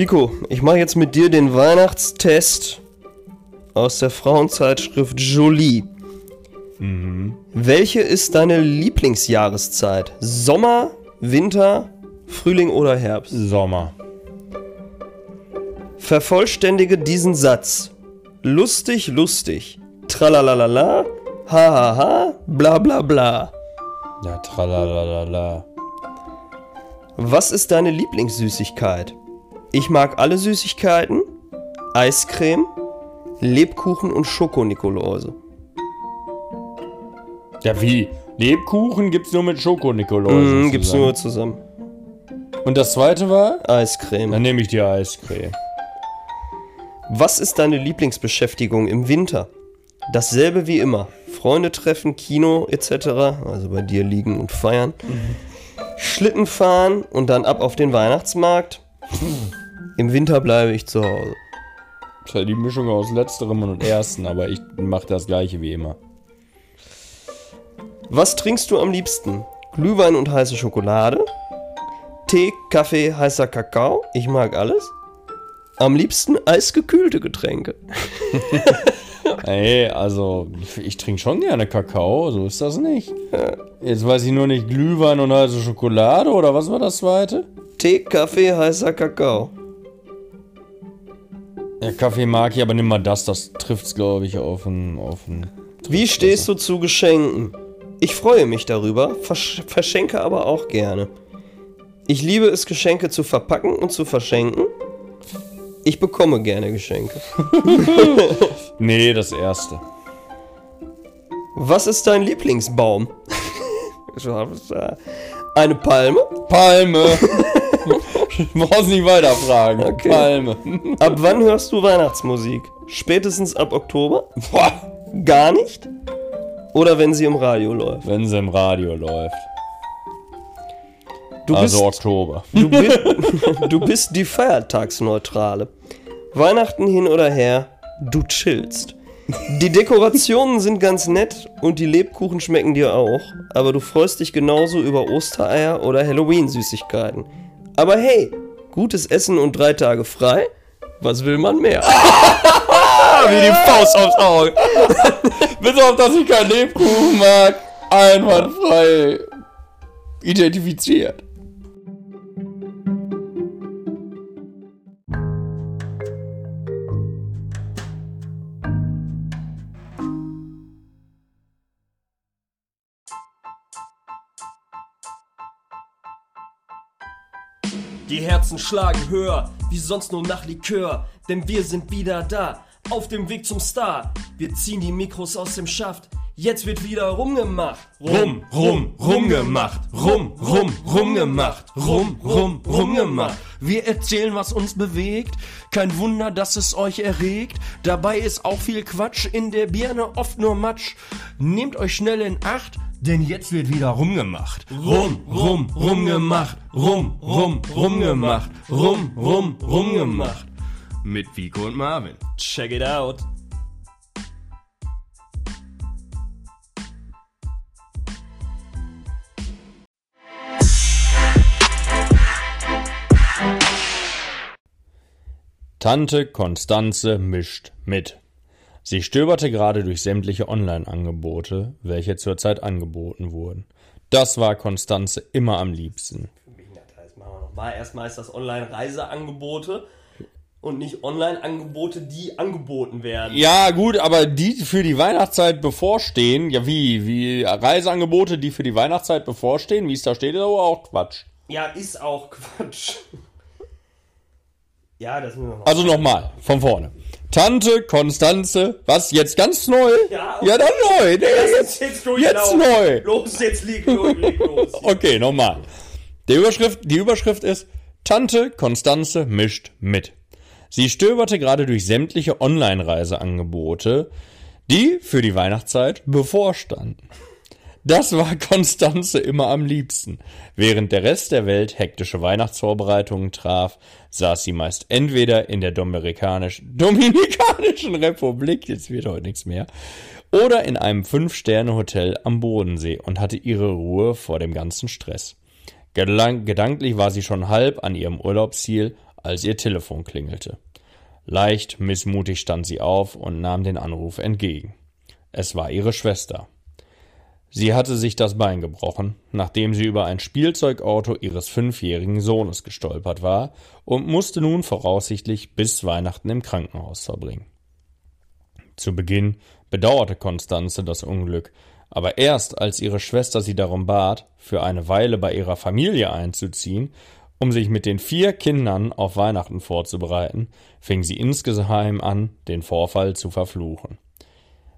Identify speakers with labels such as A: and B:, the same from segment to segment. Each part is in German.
A: Vico, ich mache jetzt mit dir den Weihnachtstest aus der Frauenzeitschrift Jolie. Welche ist deine Lieblingsjahreszeit? Sommer, Winter, Frühling oder Herbst?
B: Sommer.
A: Vervollständige diesen Satz. Lustig, lustig. Tralalala, hahaha, bla bla bla.
B: Ja, tralalala.
A: Was ist deine Lieblingssüßigkeit? Ich mag alle Süßigkeiten, Eiscreme, Lebkuchen und Schoko-Nikoläuse.
B: Ja, wie? Lebkuchen gibt's nur mit Schoko-Nikolaus.
A: Mhm, gibt's nur zusammen.
B: Und das zweite war?
A: Eiscreme.
B: Dann nehme ich die Eiscreme.
A: Was ist deine Lieblingsbeschäftigung im Winter? Dasselbe wie immer. Freunde treffen, Kino etc. Also bei dir liegen und feiern. Schlitten fahren und dann ab auf den Weihnachtsmarkt. Im Winter bleibe ich zu Hause.
B: Das ist halt die Mischung aus letzterem und ersten, aber ich mache das gleiche wie immer.
A: Was trinkst du am liebsten? Glühwein und heiße Schokolade? Tee, Kaffee, heißer Kakao? Ich mag alles. Am liebsten eisgekühlte Getränke.
B: Ey, also ich trinke schon gerne Kakao, so ist das nicht. Jetzt weiß ich nur nicht, Glühwein und heiße Schokolade oder was war das zweite?
A: Tee, Kaffee, heißer Kakao.
B: Ja, Kaffee mag ich, aber nimm mal das, das trifft's glaube ich auf ein, auf
A: Wie stehst du zu Geschenken? Ich freue mich darüber, versch verschenke aber auch gerne. Ich liebe es, Geschenke zu verpacken und zu verschenken. Ich bekomme gerne Geschenke.
B: Nee, das erste.
A: Was ist dein Lieblingsbaum? Eine Palme?
B: Palme. Du brauchst nicht weiterfragen.
A: Okay.
B: Palme.
A: Ab wann hörst du Weihnachtsmusik? Spätestens ab Oktober?
B: Boah,
A: Gar nicht? Oder wenn sie im Radio läuft?
B: wenn sie im Radio läuft.
A: Du
B: also
A: bist,
B: Oktober.
A: du, bist, du bist die Feiertagsneutrale. Weihnachten hin oder her, du chillst. Die Dekorationen sind ganz nett und die Lebkuchen schmecken dir auch, aber du freust dich genauso über Ostereier oder Halloween-Süßigkeiten. Aber hey, gutes Essen und drei Tage frei? Was will man mehr?
B: Wie die Faust aufs Auge. Bis auf, dass ich keinen Lebkuchen mag. Einwandfrei identifiziert.
A: Die Herzen schlagen höher, wie sonst nur nach Likör, denn wir sind wieder da, auf dem Weg zum Star. Wir ziehen die Mikros aus dem Schaft, jetzt wird wieder rumgemacht.
B: Rum, rum, rumgemacht. Rum, rum, rumgemacht. Rum, rum, rumgemacht.
C: Wir erzählen, was uns bewegt. Kein Wunder, dass es euch erregt. Dabei ist auch viel Quatsch. In der Birne oft nur Matsch. Nehmt euch schnell in Acht, denn jetzt wird wieder rumgemacht. Rum, rum, rumgemacht. Rum, rum, rumgemacht. Rum, rum, rumgemacht. Mit Vico und Marvin.
A: Check it out.
B: Tante Konstanze mischt mit. Sie stöberte gerade durch sämtliche Online-Angebote, welche zurzeit angeboten wurden. Das war Konstanze immer am liebsten.
A: Das machen wir noch mal. Erstmal ist das Online-Reiseangebote und nicht Online-Angebote, die angeboten werden.
B: Ja, gut, aber die für die Weihnachtszeit bevorstehen, ja wie, wie Reiseangebote, die für die Weihnachtszeit bevorstehen, wie es da steht, ist aber auch Quatsch.
A: Ja, ist auch Quatsch. Ja, das müssen wir noch.
B: Also nochmal, von vorne. Tante Konstanze, was, jetzt ganz neu?
A: Ja,
B: ja dann neu. Nee, jetzt,
A: jetzt
B: jetzt neu.
A: Los, jetzt leg los, los.
B: Okay, nochmal. Die Überschrift, die Überschrift ist Tante Konstanze mischt mit. Sie stöberte gerade durch sämtliche Online-Reiseangebote, die für die Weihnachtszeit bevorstanden. Das war Konstanze immer am liebsten. Während der Rest der Welt hektische Weihnachtsvorbereitungen traf, saß sie meist entweder in der Dominikanisch Dominikanischen Republik, jetzt wird heute nichts mehr, oder in einem Fünf-Sterne-Hotel am Bodensee und hatte ihre Ruhe vor dem ganzen Stress. Gedank gedanklich war sie schon halb an ihrem Urlaubsziel, als ihr Telefon klingelte. Leicht missmutig stand sie auf und nahm den Anruf entgegen. Es war ihre Schwester. Sie hatte sich das Bein gebrochen, nachdem sie über ein Spielzeugauto ihres fünfjährigen Sohnes gestolpert war und musste nun voraussichtlich bis Weihnachten im Krankenhaus verbringen. Zu Beginn bedauerte Konstanze das Unglück, aber erst als ihre Schwester sie darum bat, für eine Weile bei ihrer Familie einzuziehen, um sich mit den vier Kindern auf Weihnachten vorzubereiten, fing sie insgeheim an, den Vorfall zu verfluchen.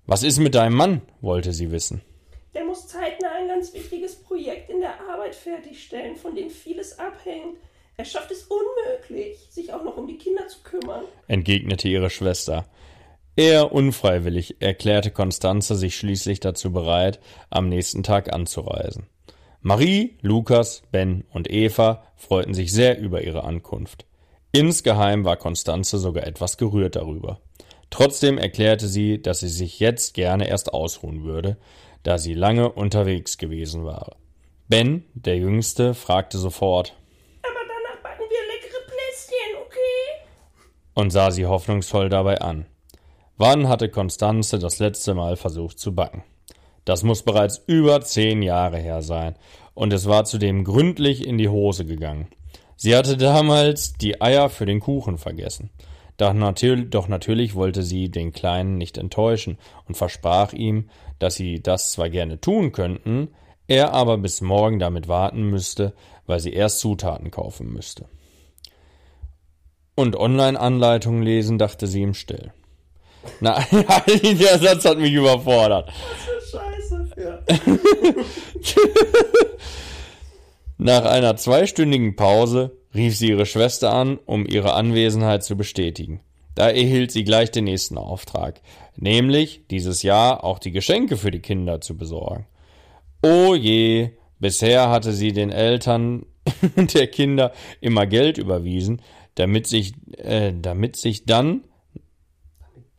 B: Was ist mit deinem Mann? wollte sie wissen.
A: Der muss zeitnah ein ganz wichtiges Projekt in der Arbeit fertigstellen, von dem vieles abhängt. Er schafft es unmöglich, sich auch noch um die Kinder zu kümmern,
B: entgegnete ihre Schwester. Eher unfreiwillig erklärte Konstanze sich schließlich dazu bereit, am nächsten Tag anzureisen. Marie, Lukas, Ben und Eva freuten sich sehr über ihre Ankunft. Insgeheim war Konstanze sogar etwas gerührt darüber. Trotzdem erklärte sie, dass sie sich jetzt gerne erst ausruhen würde, da sie lange unterwegs gewesen war. Ben, der Jüngste, fragte sofort
A: aber danach backen wir leckere Plätzchen, okay?
B: und sah sie hoffnungsvoll dabei an. Wann hatte Konstanze das letzte Mal versucht zu backen? Das muss bereits über zehn Jahre her sein, und es war zudem gründlich in die Hose gegangen. Sie hatte damals die Eier für den Kuchen vergessen. Doch, natür doch natürlich wollte sie den Kleinen nicht enttäuschen und versprach ihm, dass sie das zwar gerne tun könnten, er aber bis morgen damit warten müsste, weil sie erst Zutaten kaufen müsste. Und Online-Anleitungen lesen, dachte sie im Still. Nein, der Satz hat mich überfordert.
A: Scheiße, ja.
B: Nach einer zweistündigen Pause rief sie ihre Schwester an, um ihre Anwesenheit zu bestätigen. Da erhielt sie gleich den nächsten Auftrag, nämlich dieses Jahr auch die Geschenke für die Kinder zu besorgen. Oh je, bisher hatte sie den Eltern der Kinder immer Geld überwiesen, damit sich, äh, damit sich dann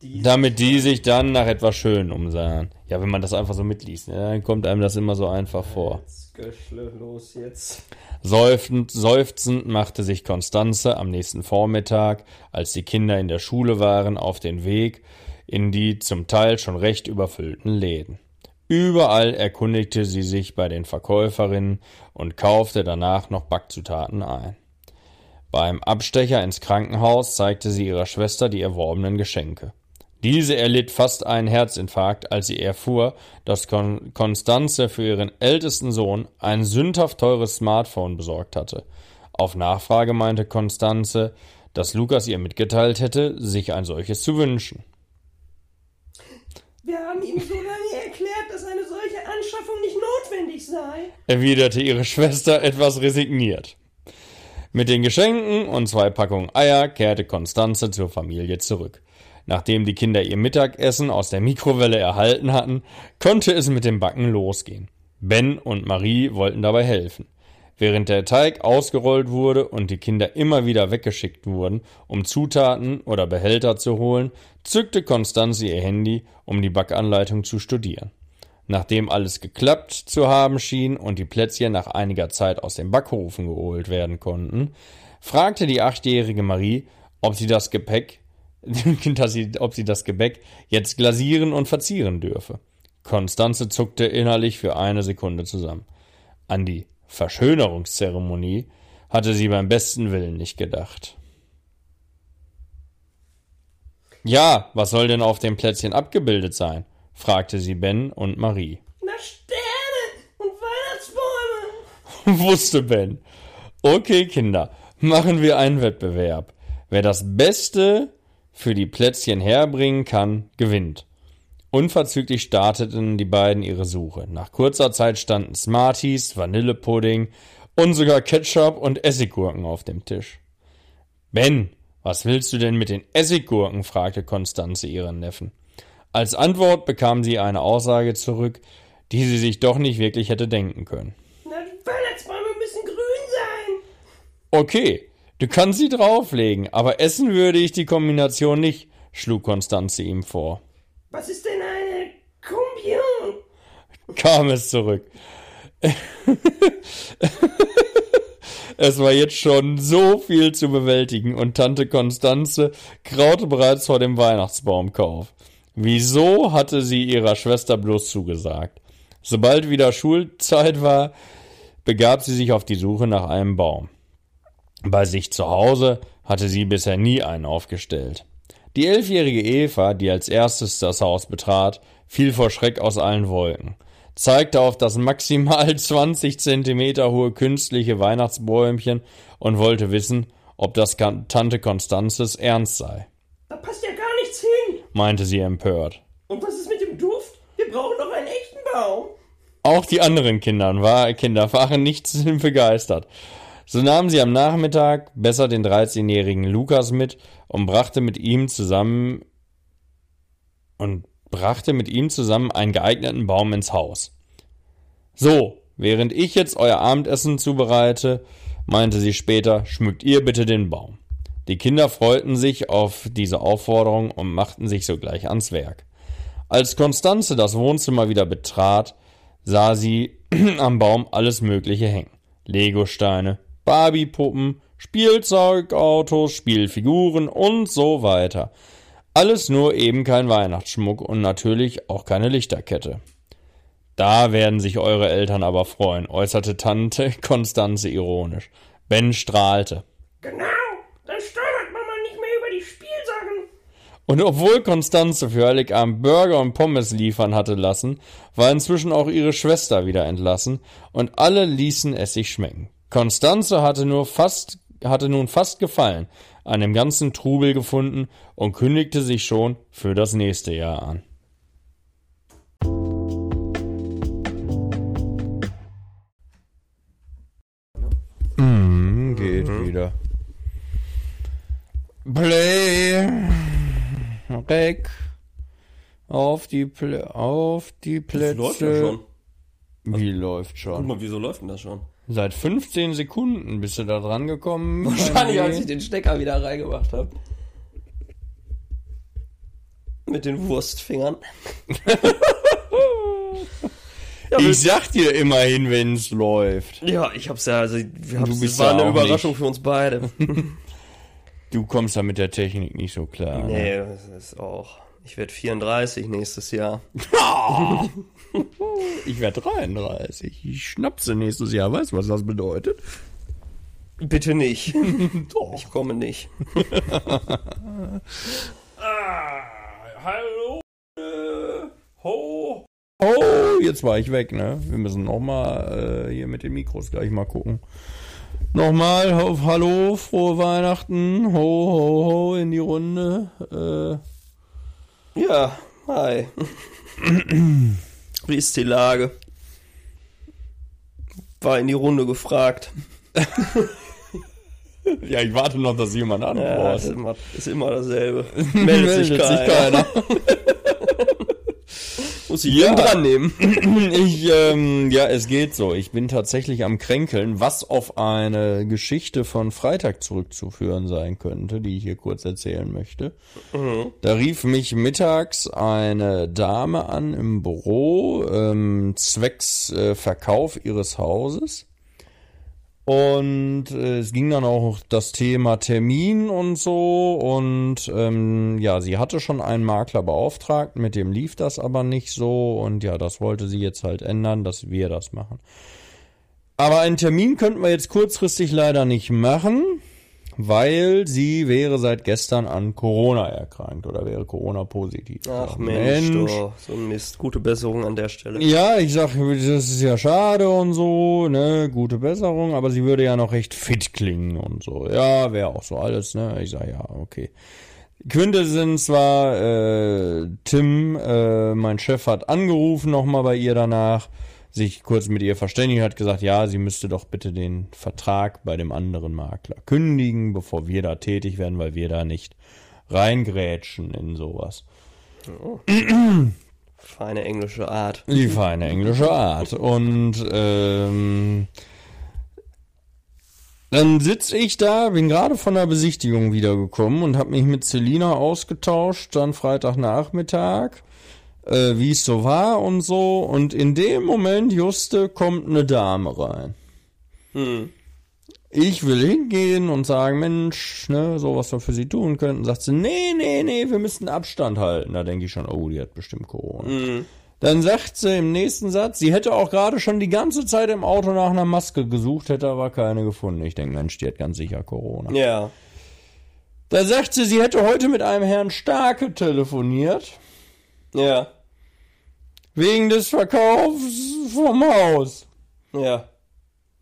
B: damit die sich dann nach etwas Schön umsahen. Ja, wenn man das einfach so mitliest, ne, dann kommt einem das immer so einfach vor.
A: Göschle, los jetzt.
B: Seufzend, seufzend machte sich Konstanze am nächsten Vormittag, als die Kinder in der Schule waren, auf den Weg in die zum Teil schon recht überfüllten Läden. Überall erkundigte sie sich bei den Verkäuferinnen und kaufte danach noch Backzutaten ein. Beim Abstecher ins Krankenhaus zeigte sie ihrer Schwester die erworbenen Geschenke. Diese erlitt fast einen Herzinfarkt, als sie erfuhr, dass Kon Konstanze für ihren ältesten Sohn ein sündhaft teures Smartphone besorgt hatte. Auf Nachfrage meinte Konstanze, dass Lukas ihr mitgeteilt hätte, sich ein solches zu wünschen.
A: Wir haben ihm so lange erklärt, dass eine solche Anschaffung nicht notwendig sei.
B: erwiderte ihre Schwester etwas resigniert. Mit den Geschenken und zwei Packungen Eier kehrte Konstanze zur Familie zurück. Nachdem die Kinder ihr Mittagessen aus der Mikrowelle erhalten hatten, konnte es mit dem Backen losgehen. Ben und Marie wollten dabei helfen. Während der Teig ausgerollt wurde und die Kinder immer wieder weggeschickt wurden, um Zutaten oder Behälter zu holen, zückte Konstanze ihr Handy, um die Backanleitung zu studieren. Nachdem alles geklappt zu haben schien und die Plätzchen nach einiger Zeit aus dem Backofen geholt werden konnten, fragte die achtjährige Marie, ob sie das Gepäck, dass sie, ob sie das Gebäck jetzt glasieren und verzieren dürfe. Konstanze zuckte innerlich für eine Sekunde zusammen. An die Verschönerungszeremonie hatte sie beim besten Willen nicht gedacht. Ja, was soll denn auf dem Plätzchen abgebildet sein? fragte sie Ben und Marie.
A: Na, Sterne und Weihnachtsbäume.
B: Wusste Ben. Okay, Kinder, machen wir einen Wettbewerb. Wer das Beste für die Plätzchen herbringen kann, gewinnt. Unverzüglich starteten die beiden ihre Suche. Nach kurzer Zeit standen Smarties, Vanillepudding und sogar Ketchup und Essiggurken auf dem Tisch. Ben, was willst du denn mit den Essiggurken? fragte Konstanze ihren Neffen. Als Antwort bekam sie eine Aussage zurück, die sie sich doch nicht wirklich hätte denken können.
A: Na, die Weihnachtsbäume müssen grün sein.
B: Okay, du kannst sie drauflegen, aber essen würde ich die Kombination nicht, schlug Konstanze ihm vor.
A: Was ist denn eine Kombion?
B: kam es zurück. Es war jetzt schon so viel zu bewältigen und Tante Konstanze kraute bereits vor dem Weihnachtsbaumkauf. Wieso hatte sie ihrer Schwester bloß zugesagt? Sobald wieder Schulzeit war, begab sie sich auf die Suche nach einem Baum. Bei sich zu Hause hatte sie bisher nie einen aufgestellt. Die elfjährige Eva, die als erstes das Haus betrat, fiel vor Schreck aus allen Wolken, zeigte auf das maximal 20 Zentimeter hohe künstliche Weihnachtsbäumchen und wollte wissen, ob das Tante Konstanzes ernst sei.
A: Da passt ja gar nichts hin,
B: meinte sie empört.
A: Und was ist mit dem Duft? Wir brauchen doch einen echten Baum.
B: Auch die anderen Kinder, war, Kinder waren nicht begeistert. So nahm sie am Nachmittag besser den 13-jährigen Lukas mit und brachte mit ihm zusammen und brachte mit ihm zusammen einen geeigneten Baum ins Haus. So, während ich jetzt euer Abendessen zubereite, meinte sie später, schmückt ihr bitte den Baum. Die Kinder freuten sich auf diese Aufforderung und machten sich sogleich ans Werk. Als Konstanze das Wohnzimmer wieder betrat, sah sie am Baum alles Mögliche hängen. Legosteine, Barbiepuppen, Spielzeugautos, Spielfiguren und so weiter. Alles nur eben kein Weihnachtsschmuck und natürlich auch keine Lichterkette. Da werden sich eure Eltern aber freuen, äußerte Tante Konstanze ironisch. Ben strahlte.
A: Genau, dann steuert Mama nicht mehr über die Spielsachen.
B: Und obwohl Konstanze für Heiligabend Burger und Pommes liefern hatte lassen, war inzwischen auch ihre Schwester wieder entlassen und alle ließen es sich schmecken. Konstanze hatte nur fast, hatte nun fast Gefallen an dem ganzen Trubel gefunden und kündigte sich schon für das nächste Jahr an. Mm, geht mhm. wieder. Play. Weg. Auf die, Pl auf die Plätze. Das läuft ja schon. Wie also, läuft schon?
A: Guck mal, wieso läuft denn das schon?
B: Seit 15 Sekunden bist du da dran gekommen.
A: Wahrscheinlich, als ich den Stecker wieder reingemacht habe. Mit den Wurstfingern.
B: ja, ich sag dir immerhin, wenn's läuft.
A: Ja, ich hab's ja, also, wir hab's, das war eine Überraschung nicht. für uns beide.
B: du kommst da mit der Technik nicht so klar.
A: Nee, ne? das ist auch. Ich werde 34 nächstes Jahr.
B: ich werde 33. Ich schnapse nächstes Jahr. Weißt du, was das bedeutet?
A: Bitte nicht. Doch. Ich komme nicht.
B: ah, hallo. ho. Oh, jetzt war ich weg, ne? Wir müssen nochmal äh, hier mit den Mikros gleich mal gucken. Nochmal auf Hallo, frohe Weihnachten. Ho, ho, ho in die Runde. Äh,
A: ja, hi. Wie ist die Lage? War in die Runde gefragt.
B: ja, ich warte noch, dass jemand antwortet. Ja, ist,
A: immer, ist immer dasselbe. Meldet, Meldet sich keiner. Sich keiner. Muss ich ja. dran nehmen.
B: ich, ähm, ja, es geht so. Ich bin tatsächlich am Kränkeln, was auf eine Geschichte von Freitag zurückzuführen sein könnte, die ich hier kurz erzählen möchte. Mhm. Da rief mich mittags eine Dame an im Büro, ähm, zwecks äh, Verkauf ihres Hauses. Und äh, es ging dann auch das Thema Termin und so. Und ähm, ja, sie hatte schon einen Makler beauftragt, mit dem lief das aber nicht so. Und ja, das wollte sie jetzt halt ändern, dass wir das machen. Aber einen Termin könnten wir jetzt kurzfristig leider nicht machen weil sie wäre seit gestern an Corona erkrankt oder wäre Corona positiv.
A: Ach Mensch, Mensch. Doch, so ein Mist. Gute Besserung an der Stelle.
B: Ja, ich sag, das ist ja schade und so, ne, gute Besserung, aber sie würde ja noch recht fit klingen und so. Ja, wäre auch so alles, ne. Ich sag, ja, okay. Quintessenz war, äh, Tim, äh, mein Chef hat angerufen nochmal bei ihr danach sich kurz mit ihr verständigt hat, gesagt, ja, sie müsste doch bitte den Vertrag bei dem anderen Makler kündigen, bevor wir da tätig werden, weil wir da nicht reingrätschen in sowas.
A: Oh. feine englische Art.
B: Die feine englische Art. Und ähm, dann sitze ich da, bin gerade von der Besichtigung wiedergekommen und habe mich mit Selina ausgetauscht, dann Freitagnachmittag äh, wie es so war und so. Und in dem Moment, Juste, kommt eine Dame rein. Hm. ich will hingehen und sagen, Mensch, ne, so was wir für sie tun könnten. Sagt sie, nee, nee, nee, wir müssen Abstand halten. Da denke ich schon, oh, die hat bestimmt Corona. Dann sagt sie im nächsten Satz, sie hätte auch gerade schon die ganze Zeit im Auto nach einer Maske gesucht, hätte aber keine gefunden. Ich denke, Mensch, die hat ganz sicher Corona.
A: Ja.
B: Da sagt sie, sie hätte heute mit einem Herrn Starke telefoniert,
A: Ja.
B: Wegen des Verkaufs vom Haus.
A: Ja.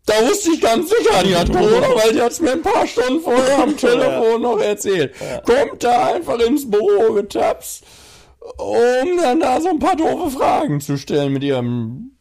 B: Da wusste ich ganz sicher, die hat Corona, weil die hat es mir ein paar Stunden vorher am Telefon noch erzählt. Kommt da einfach ins Büro getapst, um dann da so ein paar doofe Fragen zu stellen mit ihrem,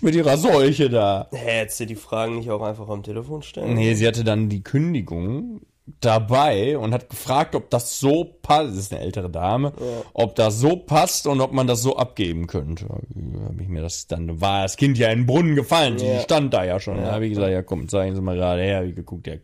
B: mit ihrer Seuche da.
A: Hä, hättest du die Fragen nicht auch einfach am Telefon stellen?
B: Nee, sie hatte dann die Kündigung dabei und hat gefragt, ob das so passt, das ist eine ältere Dame, ob das so passt und ob man das so abgeben könnte. Habe ich mir das dann war das Kind ja in den Brunnen gefallen, sie
A: Ja.
B: stand da ja schon. Da habe ich gesagt, ja komm, zeigen Sie mal gerade her, wie geguckt, ja,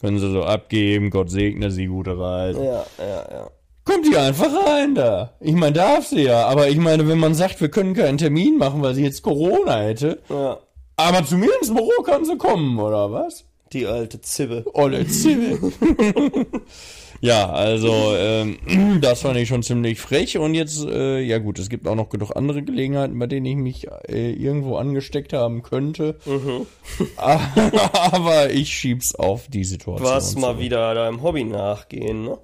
B: können Sie so abgeben, Gott segne Sie, gute Reise.
A: Ja, ja, ja.
B: Kommt die einfach rein da. Ich meine, darf sie ja, aber ich meine, wenn man sagt, wir können keinen Termin machen, weil sie jetzt Corona hätte,
A: Ja.
B: aber zu mir ins Büro kann sie kommen, oder was?
A: Die alte Zibbe.
B: Olle Zwiebel. ja, also ähm, das fand ich schon ziemlich frech und jetzt, äh, ja gut, es gibt auch noch genug andere Gelegenheiten, bei denen ich mich äh, irgendwo angesteckt haben könnte. Aber ich schieb's auf die Situation.
A: Was mal
B: zurück.
A: wieder deinem Hobby nachgehen, ne?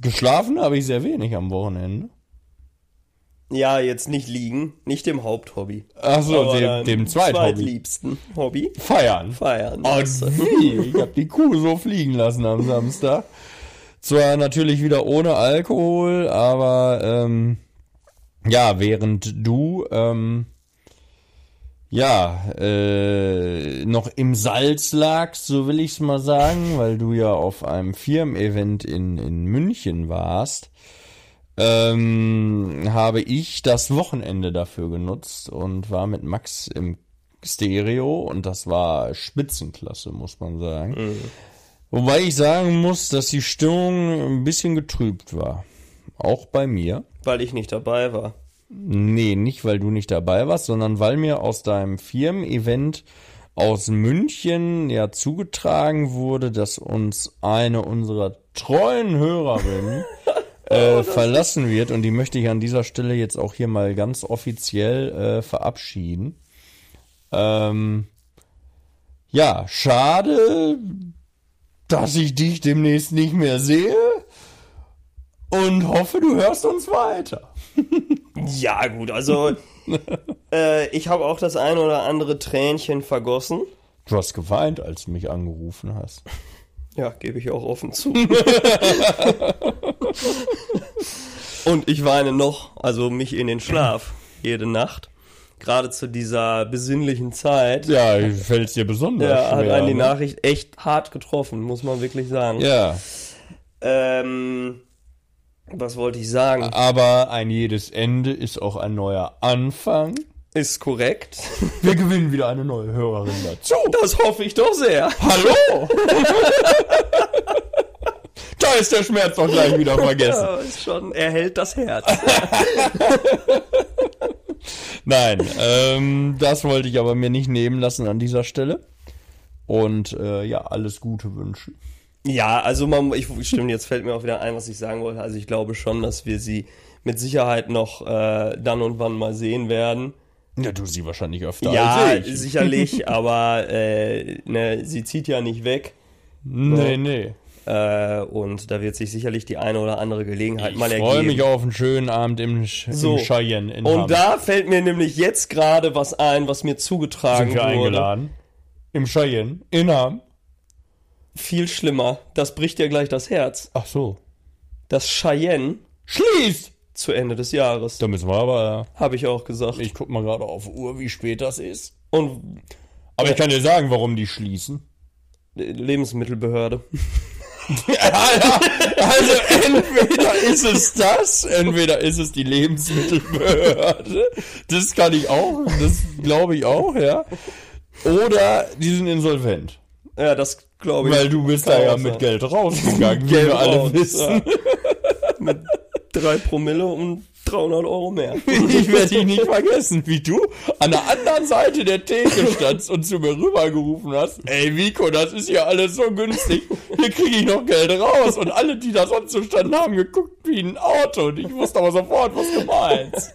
B: Geschlafen habe ich sehr wenig am Wochenende.
A: Ja, jetzt nicht liegen, nicht dem Haupthobby.
B: Achso, dem, dem Zweithobby.
A: zweitliebsten Hobby.
B: Feiern.
A: Feiern.
B: Oh, wie? Ich hab die Kuh so fliegen lassen am Samstag. Zwar natürlich wieder ohne Alkohol, aber ähm, ja, während du ähm, ja äh, noch im Salz lagst, so will ich's mal sagen, weil du ja auf einem Firmen-Event in, in München warst, ähm, habe ich das Wochenende dafür genutzt und war mit Max im Stereo und das war Spitzenklasse, muss man sagen. Wobei ich sagen muss, dass die Stimmung ein bisschen getrübt war. Auch bei mir.
A: Weil ich nicht dabei war.
B: Nee, nicht weil du nicht dabei warst, sondern weil mir aus deinem Firmen-Event aus München ja zugetragen wurde, dass uns eine unserer treuen Hörerinnen äh, verlassen wird und die möchte ich an dieser Stelle jetzt auch hier mal ganz offiziell äh, verabschieden. Ähm, ja, schade, dass ich dich demnächst nicht mehr sehe und hoffe, du hörst uns weiter.
A: Ja, gut, also äh, ich habe auch das ein oder andere Tränchen vergossen.
B: Du hast geweint, als du mich angerufen hast.
A: Ja, gebe ich auch offen zu. Und ich weine noch, also mich in den Schlaf jede Nacht. Gerade zu dieser besinnlichen Zeit.
B: Ja, fällt dir besonders
A: Ja, hat
B: schwer.
A: einen die
B: ne?
A: Nachricht echt hart getroffen, muss man wirklich sagen.
B: Ja,
A: Ähm, was wollte ich sagen?
B: aber ein jedes Ende ist auch ein neuer Anfang.
A: Ist korrekt.
B: Wir gewinnen wieder eine neue Hörerin dazu.
A: Das hoffe ich doch sehr.
B: Hallo! ist der Schmerz doch gleich wieder vergessen.
A: Ja, schon, er hält das Herz.
B: Nein, ähm, das wollte ich aber mir nicht nehmen lassen an dieser Stelle. Und äh, ja, alles Gute wünschen.
A: Ja, also man, ich stimmt, jetzt fällt mir auch wieder ein, was ich sagen wollte. Also ich glaube schon, dass wir sie mit Sicherheit noch äh, dann und wann mal sehen werden.
B: Ja, du sie wahrscheinlich öfter
A: ja,
B: als ich.
A: sicherlich, aber äh, ne, sie zieht ja nicht weg.
B: Nee, nee.
A: Äh, und da wird sich sicherlich die eine oder andere Gelegenheit
B: Ich
A: mal
B: freue
A: ergeben.
B: mich auf einen schönen Abend im, Sch
A: So.
B: im Cheyenne in
A: und
B: Hamm.
A: da fällt mir nämlich jetzt gerade was ein, was mir zugetragen
B: sind wir
A: wurde.
B: eingeladen. Im Cheyenne in Hamm.
A: Viel schlimmer. Das bricht dir gleich das Herz.
B: Ach so.
A: Das Cheyenne
B: Schließt!
A: zu Ende des Jahres.
B: Da müssen wir aber...
A: Habe ich auch gesagt.
B: Ich guck mal gerade auf Uhr, wie spät das ist.
A: Und
B: Aber ich kann dir sagen, warum die schließen.
A: Lebensmittelbehörde.
B: Also entweder ist es das, entweder ist es die Lebensmittelbehörde. Das kann ich auch, das glaube ich auch, ja. Oder die sind insolvent.
A: Ja, das glaube ich.
B: Weil du bist da ja mit
A: sein.
B: Geld rausgegangen, wie wir alle
A: raus,
B: wissen.
A: Mit Drei Promille und 300 Euro mehr.
B: Ich werde dich nicht vergessen, wie du an der anderen Seite der Theke standst und zu mir rübergerufen hast, ey Vico, das ist ja alles so günstig, hier kriege ich noch Geld raus. Und alle, die da sonst so standen, haben geguckt wie ein Auto und ich wusste aber sofort, was du meinst.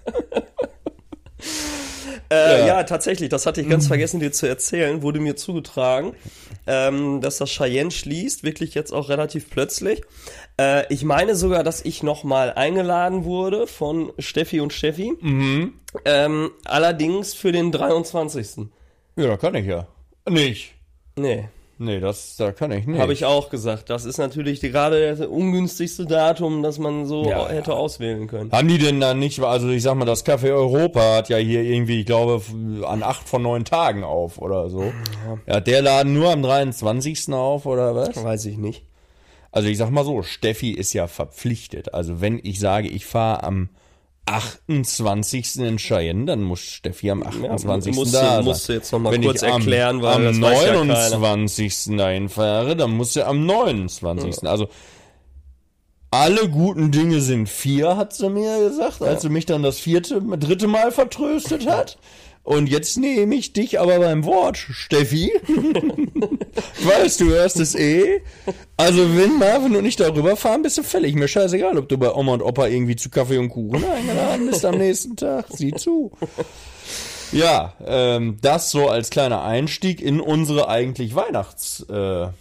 A: Äh,
B: Ja.
A: ja. tatsächlich, das hatte ich ganz vergessen dir zu erzählen, wurde mir zugetragen, ähm, dass das Cheyenne schließt, wirklich jetzt auch relativ plötzlich. Äh, ich meine sogar, dass ich nochmal eingeladen wurde von Steffi und Steffi. Ähm, allerdings für den 23.
B: Ja, da kann ich ja. Nicht.
A: Nee,
B: Nee, das, da kann ich nicht.
A: habe ich auch gesagt. Das ist natürlich die, gerade das ungünstigste Datum, das man so
B: Ja.
A: hätte auswählen können.
B: Haben die denn dann nicht, also ich sag mal, das Café Europa hat ja hier irgendwie, ich glaube, an acht von neun Tagen auf oder so. Ja, hat der Laden nur am 23. auf oder was?
A: Weiß ich nicht.
B: Also ich sag mal so, Steffi ist ja verpflichtet. Also wenn ich sage, ich fahre am 28. in Cheyenne, dann muss Steffi am 28.
A: musst
B: da sein.
A: musst du jetzt noch mal
B: wenn
A: kurz
B: ich am,
A: erklären, weil
B: am
A: das weiß ja keiner.
B: 29. dahin fahre, dann muss er am 29. Also alle guten Dinge sind vier, hat sie mir gesagt, als sie mich dann das vierte, dritte Mal vertröstet hat. Und jetzt nehme ich dich aber beim Wort, Steffi. Ich weiß, du hörst es eh. Also wenn Marvin und ich darüber fahren, bist du fällig. Mir scheißegal, ob du bei Oma und Opa irgendwie zu Kaffee und Kuchen eingeladen bist am nächsten Tag. Sieh zu. Ja, ähm, das so als kleiner Einstieg in unsere eigentlich Weihnachtsfolge.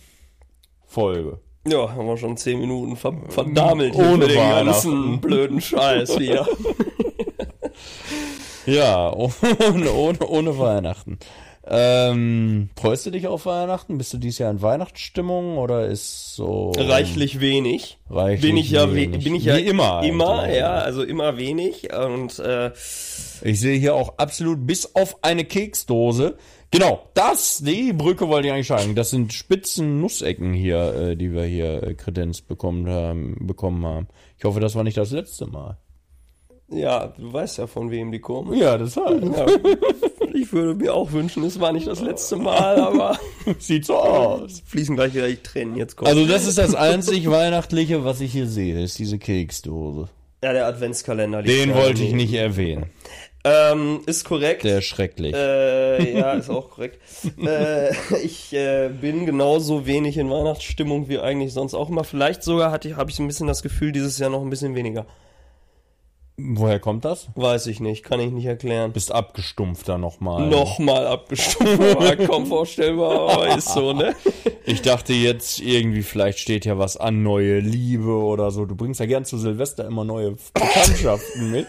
B: Äh.
A: Ja, haben wir schon zehn Minuten ver verdammelt hier
B: Ohne
A: den ganzen blöden Scheiß wieder.
B: Ja, ohne, ohne, ohne Weihnachten. Ähm, freust du dich auf Weihnachten? Bist du dieses Jahr in Weihnachtsstimmung oder ist so
A: Reichlich wenig.
B: Reichlich
A: bin ich ja, we-
B: wenig.
A: bin ich ja
B: Wie immer
A: Immer,
B: eigentlich.
A: ja, also immer wenig. Und äh,
B: Ich sehe hier auch absolut bis auf eine Keksdose. Genau, das, die Brücke wollte ich eigentlich sagen. Das sind spitzen Nussecken hier, äh, die wir hier äh, Kredenz bekommen haben, bekommen haben. Ich hoffe, das war nicht das letzte Mal.
A: Ja, du weißt ja, von wem die kommen.
B: Ja, das war.
A: Ja. Ich würde mir auch wünschen, es war nicht das letzte Mal, aber
B: Sieht so aus.
A: fließen gleich wieder die Tränen jetzt kommen.
B: Also das ist das einzig Weihnachtliche, was ich hier sehe, ist diese Keksdose.
A: ja, der Adventskalender.
B: Den wollte ich nicht erwähnen.
A: Ähm, ist korrekt.
B: Der ist schrecklich.
A: Äh, ja, ist auch korrekt. äh, ich äh, bin genauso wenig in Weihnachtsstimmung wie eigentlich sonst auch immer. Vielleicht sogar hatte ich, habe ich ein bisschen das Gefühl, dieses Jahr noch ein bisschen weniger.
B: Woher kommt das?
A: Weiß ich nicht, kann ich nicht erklären.
B: Bist abgestumpfter nochmal.
A: Nochmal abgestumpft, aber kaum vorstellbar, aber ist so, ne?
B: Ich dachte jetzt irgendwie, vielleicht steht ja was an, neue Liebe oder so. Du bringst ja gern zu Silvester immer neue Bekanntschaften mit.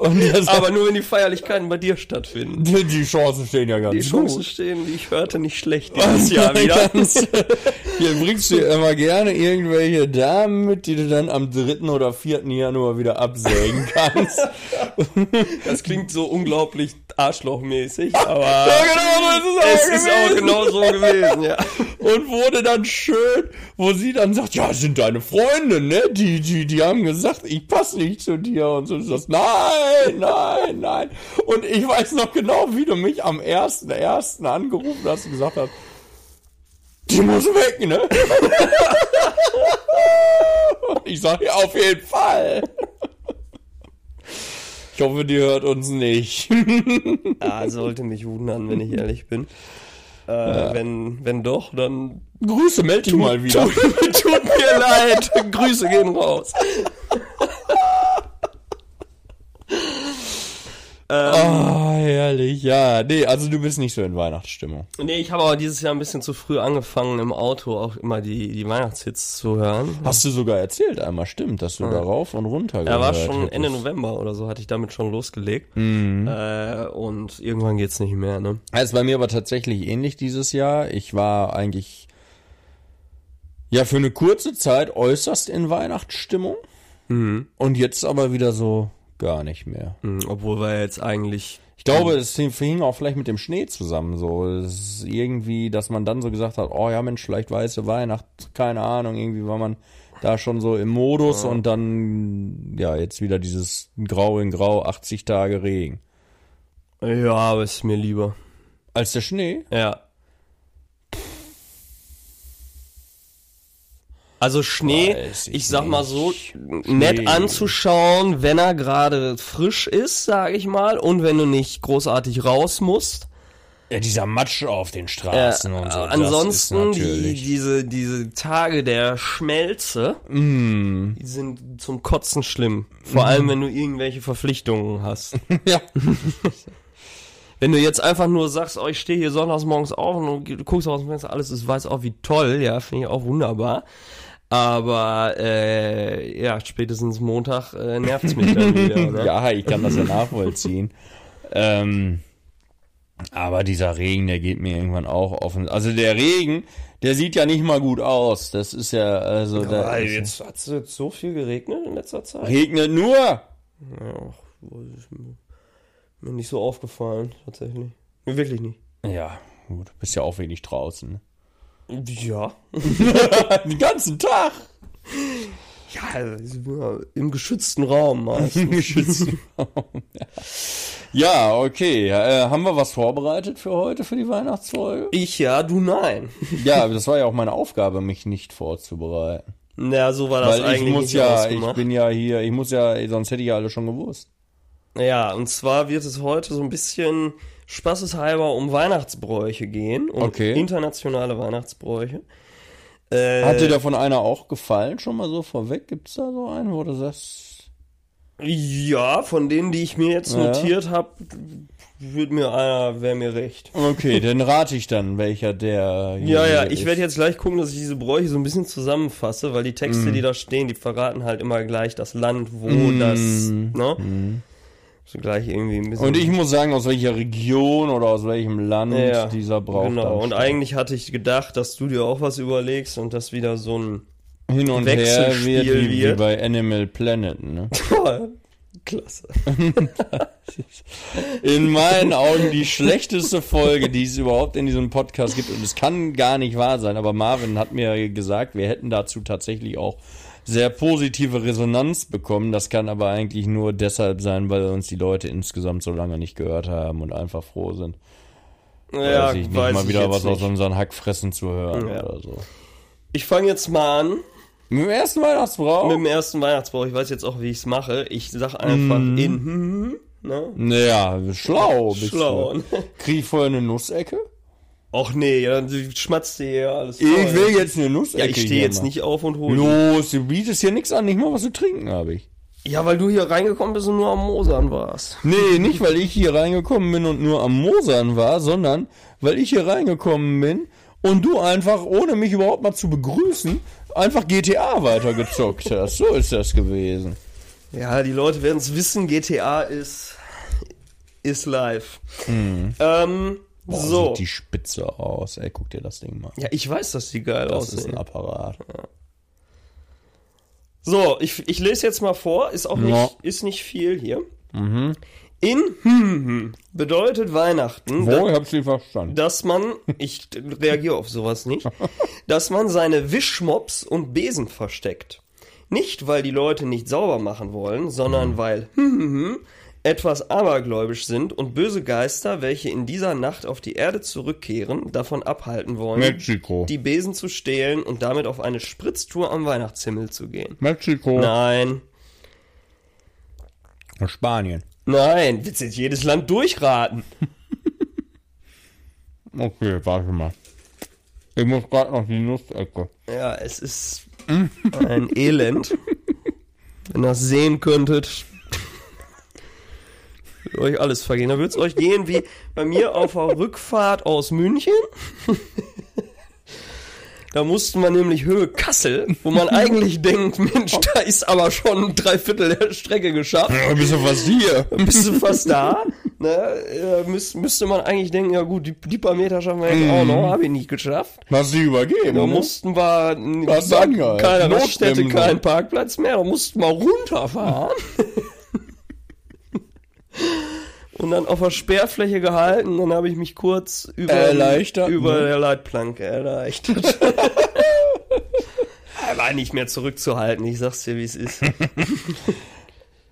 B: Und das
A: Aber nur wenn die Feierlichkeiten bei dir stattfinden.
B: die, die Chancen stehen ja ganz
A: Die Chancen
B: gut.
A: stehen, die ich hörte, nicht schlecht dieses Jahr wieder.
B: Ganz- Hier bringst du immer gerne irgendwelche Damen mit, die du dann am 3. oder 4. Januar wieder absägen kannst.
A: Das klingt so unglaublich arschlochmäßig, aber
B: ja, genau, so
A: es
B: ist
A: ist auch genau so gewesen, ja.
B: und wurde dann schön, wo sie dann sagt, ja, sind deine Freunde, ne? Die, die, die haben gesagt, ich passe nicht zu dir und so. Du sagst, nein, nein, nein. Und ich weiß noch genau, wie du mich am ersten, ersten angerufen hast und gesagt hast, die muss weg, ne? Und ich sag, ja, auf jeden Fall. Ich hoffe, die hört uns nicht.
A: Ja, sollte mich wundern, wenn ich ehrlich bin. Äh, wenn, wenn doch, dann
B: Grüße, meld dich mal wieder.
A: tut, tut mir leid. Grüße gehen raus.
B: Ah, herrlich. Ja, nee, also du bist nicht so in Weihnachtsstimmung.
A: Nee, ich habe aber dieses Jahr ein bisschen zu früh angefangen, im Auto auch immer die, die Weihnachtshits zu hören.
B: Hast du sogar erzählt einmal, stimmt, dass du da rauf und runter
A: Er war
B: gehört
A: schon
B: hättest.
A: Ende November oder so, hatte ich damit schon losgelegt. Äh, und irgendwann geht's nicht mehr, ne?
B: Ist bei mir aber tatsächlich ähnlich dieses Jahr. Ich war eigentlich ja für eine kurze Zeit äußerst in Weihnachtsstimmung und jetzt aber wieder so gar nicht mehr.
A: Hm, Obwohl wir jetzt eigentlich
B: Ich glaube, es hing auch vielleicht mit dem Schnee zusammen. So, ist irgendwie, dass man dann so gesagt hat, oh ja Mensch, vielleicht weiße Weihnacht, keine Ahnung, irgendwie war man da schon so im Modus und dann ja jetzt wieder dieses Grau in Grau, 80 Tage Regen.
A: Ja, aber ist mir lieber.
B: Als der Schnee?
A: Ja. Also Schnee,
B: Weiß
A: ich,
B: ich
A: sag mal so,
B: nicht.
A: nett
B: Schnee.
A: anzuschauen, wenn er gerade frisch ist, sage ich mal, und wenn du nicht großartig raus musst.
B: Ja, dieser Matsch auf den
A: Äh,
B: Straßen und so. das ist
A: ansonsten die, diese, diese Tage der Schmelze,
B: Mm.
A: die sind zum Kotzen schlimm. Vor allem, wenn du irgendwelche Verpflichtungen hast.
B: ja.
A: Wenn du jetzt einfach nur sagst, oh, ich stehe hier sonntags morgens auf und du guckst aus dem Fenster, alles ist weiß, auch wie toll, ja, finde ich auch wunderbar. Aber äh, ja, spätestens Montag äh, nervt's mich dann wieder. Ne?
B: ja, ich kann das ja nachvollziehen. ähm, aber dieser Regen, der geht mir irgendwann auch offen. Also der Regen, der sieht ja nicht mal gut aus. Das ist ja, also da
A: Aber
B: ist-
A: jetzt hat es jetzt so viel geregnet in letzter Zeit.
B: regnet nur.
A: Ja, ist mir mir nicht so aufgefallen, tatsächlich. Mir wirklich nicht.
B: Ja, gut, du bist ja auch wenig draußen. ne?
A: Ja.
B: Den ganzen Tag.
A: Ja, also, im geschützten Raum meistens.
B: Geschützten Raum, ja. ja, okay. Äh, haben wir was vorbereitet für heute, für die Weihnachtsfolge?
A: ich ja, du nein.
B: Ja, das war ja auch meine Aufgabe, mich nicht vorzubereiten.
A: Na, so war das
B: Weil ich
A: eigentlich
B: muss
A: nicht
B: ja, ich bin ja hier, ich muss ja, sonst hätte ich ja alle schon gewusst.
A: Ja, und zwar wird es heute so ein bisschen spaßeshalber um Weihnachtsbräuche gehen, um
B: Okay.
A: internationale Weihnachtsbräuche. Äh,
B: Hat dir davon einer auch gefallen, schon mal so vorweg? Gibt's da so einen, wo du sagst,
A: ja, von denen, die ich mir jetzt
B: Ja.
A: notiert habe, wird mir einer, wäre mir recht.
B: okay, dann rate ich dann, welcher der
A: Ja, ja, ich werde jetzt gleich gucken, dass ich diese Bräuche so ein bisschen zusammenfasse, weil die Texte,
B: Mhm.
A: die da stehen, die verraten halt immer gleich das Land, wo
B: Mm.
A: das, ne? So gleich irgendwie ein bisschen.
B: Und ich muss sagen, aus welcher Region oder aus welchem Land
A: Ja,
B: dieser Brauch
A: Genau, und eigentlich hatte ich gedacht, dass du dir auch was überlegst und das wieder so ein
B: hin und her
A: Wechselspiel
B: wird, wie, wie
A: wird.
B: bei Animal Planet, ne?
A: Klasse.
B: In meinen Augen die schlechteste Folge, die es überhaupt in diesem Podcast gibt. Und es kann gar nicht wahr sein, aber Marvin hat mir gesagt, wir hätten dazu tatsächlich auch sehr positive Resonanz bekommen. Das kann aber eigentlich nur deshalb sein, weil uns die Leute insgesamt so lange nicht gehört haben und einfach froh sind.
A: Ja,
B: weiß ich nicht,
A: weiß
B: mal
A: ich
B: wieder was aus
A: nicht.
B: unseren Hackfressen zu hören
A: Ja.
B: oder so.
A: Ich fange jetzt mal an
B: Mit dem ersten Weihnachtsbrauch?
A: mit dem ersten Weihnachtsbrauch. Ich weiß jetzt auch, wie ich es mache. Ich sag einfach
B: Mhm.
A: in, hm, ne?
B: Naja, schlau bist
A: Schlau.
B: du. Krieg ich vorher eine Nussecke?
A: Och nee, ja, du schmatzt dir ja alles
B: Ich
A: voll.
B: will jetzt eine Nussecke
A: Ja, ich stehe jetzt
B: mal.
A: nicht auf und hole.
B: Los, du bietest hier nichts an, nicht mal was zu trinken habe ich.
A: Ja, weil du hier reingekommen bist und nur am Mosern warst.
B: Nee, nicht weil ich hier reingekommen bin und nur am Mosern war, sondern weil ich hier reingekommen bin und du einfach, ohne mich überhaupt mal zu begrüßen, einfach GTA weitergezockt hast. So ist das gewesen.
A: Ja, die Leute werden es wissen, GTA ist, ist live. Ähm,
B: Boah,
A: so.
B: sieht die Spitze aus. Ey, guck dir das Ding mal.
A: Ja, ich weiß, dass die geil
B: Das ist
A: aussehen.
B: ein Apparat.
A: So, ich, ich lese jetzt mal vor, ist auch nicht,
B: Ja.
A: ist nicht viel hier. In hm, bedeutet Weihnachten,
B: Wo? Ich hab's nicht verstanden.
A: dass man, ich reagiere auf sowas nicht, dass man seine Wischmops und Besen versteckt. Nicht, weil die Leute nicht sauber machen wollen, sondern weil hm, hm, hm, etwas abergläubisch sind und böse Geister, welche in dieser Nacht auf die Erde zurückkehren, davon abhalten wollen,
B: Mexiko.
A: die Besen zu stehlen und damit auf eine Spritztour am Weihnachtshimmel zu gehen.
B: Mexiko.
A: Nein,
B: Spanien.
A: nein, willst jetzt jedes Land durchraten?
B: Okay, warte mal. Ich muss gerade noch die Nussecke.
A: Ja, es ist ein Elend. Wenn ihr das sehen könntet, euch alles vergehen. Da würde es euch gehen wie bei mir auf der Rückfahrt aus München. Da mussten wir nämlich Höhe Kassel, wo man eigentlich denkt, Mensch, da ist aber schon drei Viertel der Strecke geschafft.
B: Ja, bist du fast hier.
A: Bist du fast da? Ne, äh, müß, müsste man eigentlich denken, ja gut, die, die paar Meter schaffen wir jetzt auch noch, habe ich nicht geschafft.
B: Hast du übergeben?
A: Da
B: ne?
A: mussten wir,
B: angehalten?
A: keine Raststätte,
B: Notbremse.
A: kein Parkplatz mehr, da mussten wir runterfahren. Und dann auf der Sperrfläche gehalten, dann habe ich mich kurz über,
B: Erleichtert,
A: über
B: ne?
A: der Leitplanke erleichtert. Er war nicht mehr zurückzuhalten, ich sag's dir, wie es ist.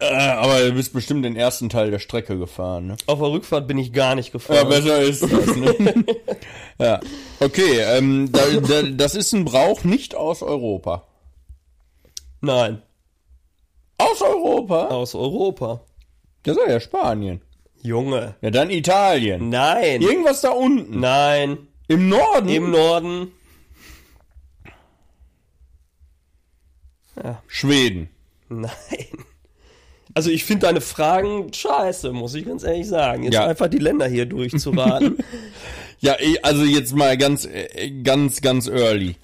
B: Äh, aber du bist bestimmt den ersten Teil der Strecke gefahren, ne?
A: Auf der Rückfahrt bin ich gar nicht
B: Ja,
A: gefahren.
B: besser ist das, ne? ja. Okay, ähm, da, da, das ist ein Brauch nicht aus Europa.
A: Nein,
B: Aus Europa?
A: aus Europa.
B: Das ist ja Spanien.
A: Junge.
B: Ja, dann Italien.
A: Nein.
B: Irgendwas da unten.
A: Nein.
B: Im Norden?
A: Im Norden.
B: Schweden.
A: Nein. Also ich finde deine Fragen scheiße, muss ich ganz ehrlich sagen. Jetzt
B: Ja.
A: einfach die Länder hier durchzuraten.
B: Ja, eh, also jetzt mal ganz, äh, ganz, ganz early.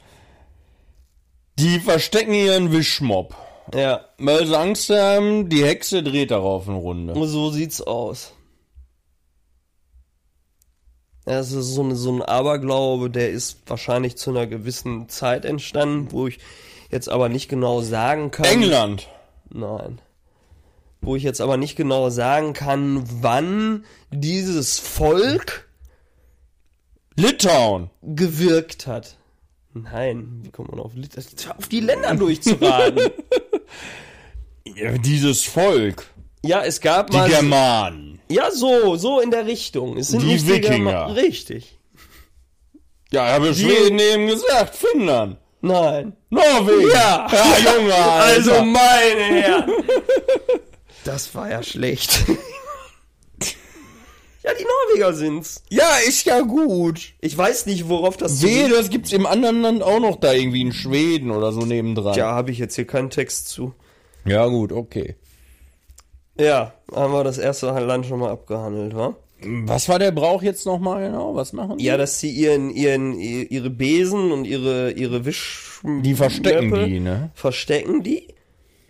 B: Die verstecken ihren Wischmob.
A: Ja,
B: Weil sie Angst haben, die Hexe dreht darauf eine Runde.
A: so sieht's aus. Ja, Das ist so, eine, so ein Aberglaube, der ist wahrscheinlich zu einer gewissen Zeit entstanden, wo ich jetzt aber nicht genau sagen kann.
B: England.
A: Nein. Wo ich jetzt aber nicht genau sagen kann, wann dieses Volk
B: Litauen.
A: gewirkt hat. Nein, wie kommt man auf, Lit- auf die Länder durchzuraten?
B: Ja, dieses Volk.
A: ja, es gab
B: Die
A: mal.
B: Germanen.
A: ja, so, so in der Richtung. Es sind
B: Die Wikinger.
A: Richtig.
B: Ja, habe Schweden eben gesagt. Finnland.
A: Nein.
B: Norwegen.
A: Ja.
B: Ja, Junge, Alter.
A: Also meine Herren. Das war ja schlecht. Ja, die Norweger sind's.
B: ja, ist ja gut.
A: Ich weiß nicht, worauf das
B: Wehe, das gibt's im anderen Land auch noch da irgendwie in Schweden oder so nebendran.
A: Ja, habe ich jetzt hier keinen Text zu.
B: Ja, gut, okay.
A: Ja, haben wir das erste Land schon mal abgehandelt, wa?
B: Was war der Brauch jetzt nochmal genau? Was machen die?
A: Ja, dass sie ihren, ihren, ihre Besen und ihre, ihre Wisch...
B: Die verstecken
A: Möppe
B: die, ne?
A: Verstecken die.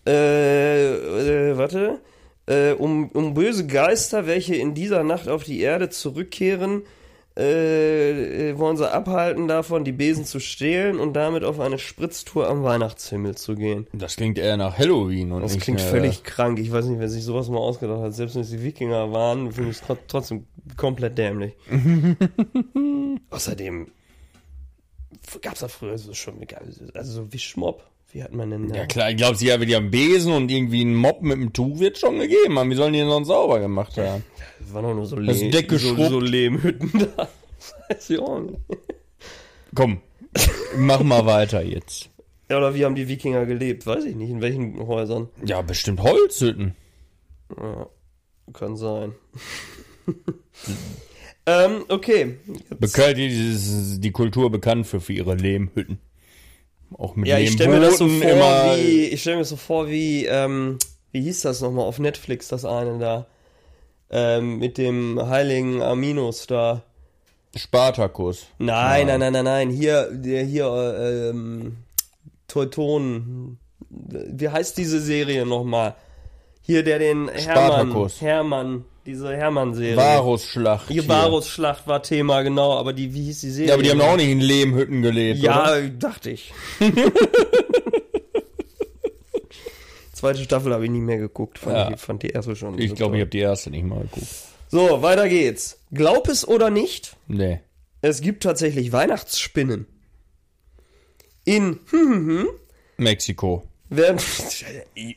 A: Äh, äh, warte. Äh, um, um böse Geister, welche in dieser Nacht auf die Erde zurückkehren, äh, äh, wollen sie abhalten davon, die Besen zu stehlen und damit auf eine Spritztour am Weihnachtshimmel zu gehen.
B: Das klingt eher nach Halloween und
A: Das klingt
B: äh,
A: völlig krank. Ich weiß nicht, wer sich sowas mal ausgedacht hat. Selbst wenn es die Wikinger waren, finde ich es tro- trotzdem komplett dämlich. Außerdem gab es da früher so schon, also so Wischmob. Wie hat man denn da?
B: Ja klar, ich glaube, sie haben einen Besen und irgendwie einen Mob mit einem Tuch wird schon gegeben haben. Wie sollen die denn sonst sauber gemacht haben?
A: Das waren doch nur so,
B: Deck
A: so, so Lehmhütten da. Weiß ich auch nicht.
B: Komm, mach mal weiter jetzt.
A: Ja, oder wie haben die Wikinger gelebt? Weiß ich nicht. In welchen Häusern?
B: Ja, bestimmt Holzhütten.
A: Ja, kann sein. ähm, okay.
B: Bekannt, die, die Kultur bekannt für, für ihre Lehmhütten. Auch mit
A: Ja, ich stelle mir das so vor, wie, ich stelle mir so vor, wie, ähm, wie hieß das nochmal auf Netflix, das eine da, ähm, mit dem heiligen Arminus da.
B: Spartacus.
A: Nein, nein, nein, nein, nein, hier, der hier, ähm, Teuton, wie heißt diese Serie nochmal? Hier, der den Hermann,
B: Spartacus.
A: Hermann, diese Hermann-Serie.
B: Varusschlacht.
A: Die. Varusschlacht war Thema, genau, aber die, wie hieß die Serie?
B: Ja, aber die haben auch nicht in Lehmhütten gelebt,
A: Ja,
B: oder?
A: dachte ich. Zweite Staffel habe ich nie mehr geguckt. Fand,
B: Ja.
A: ich, fand die erste schon.
B: Ich glaube, ich habe die erste nicht mal geguckt.
A: So, weiter geht's. Glaub es oder nicht,
B: Nee.
A: es gibt tatsächlich Weihnachtsspinnen. In hm,
B: Mexiko.
A: Werden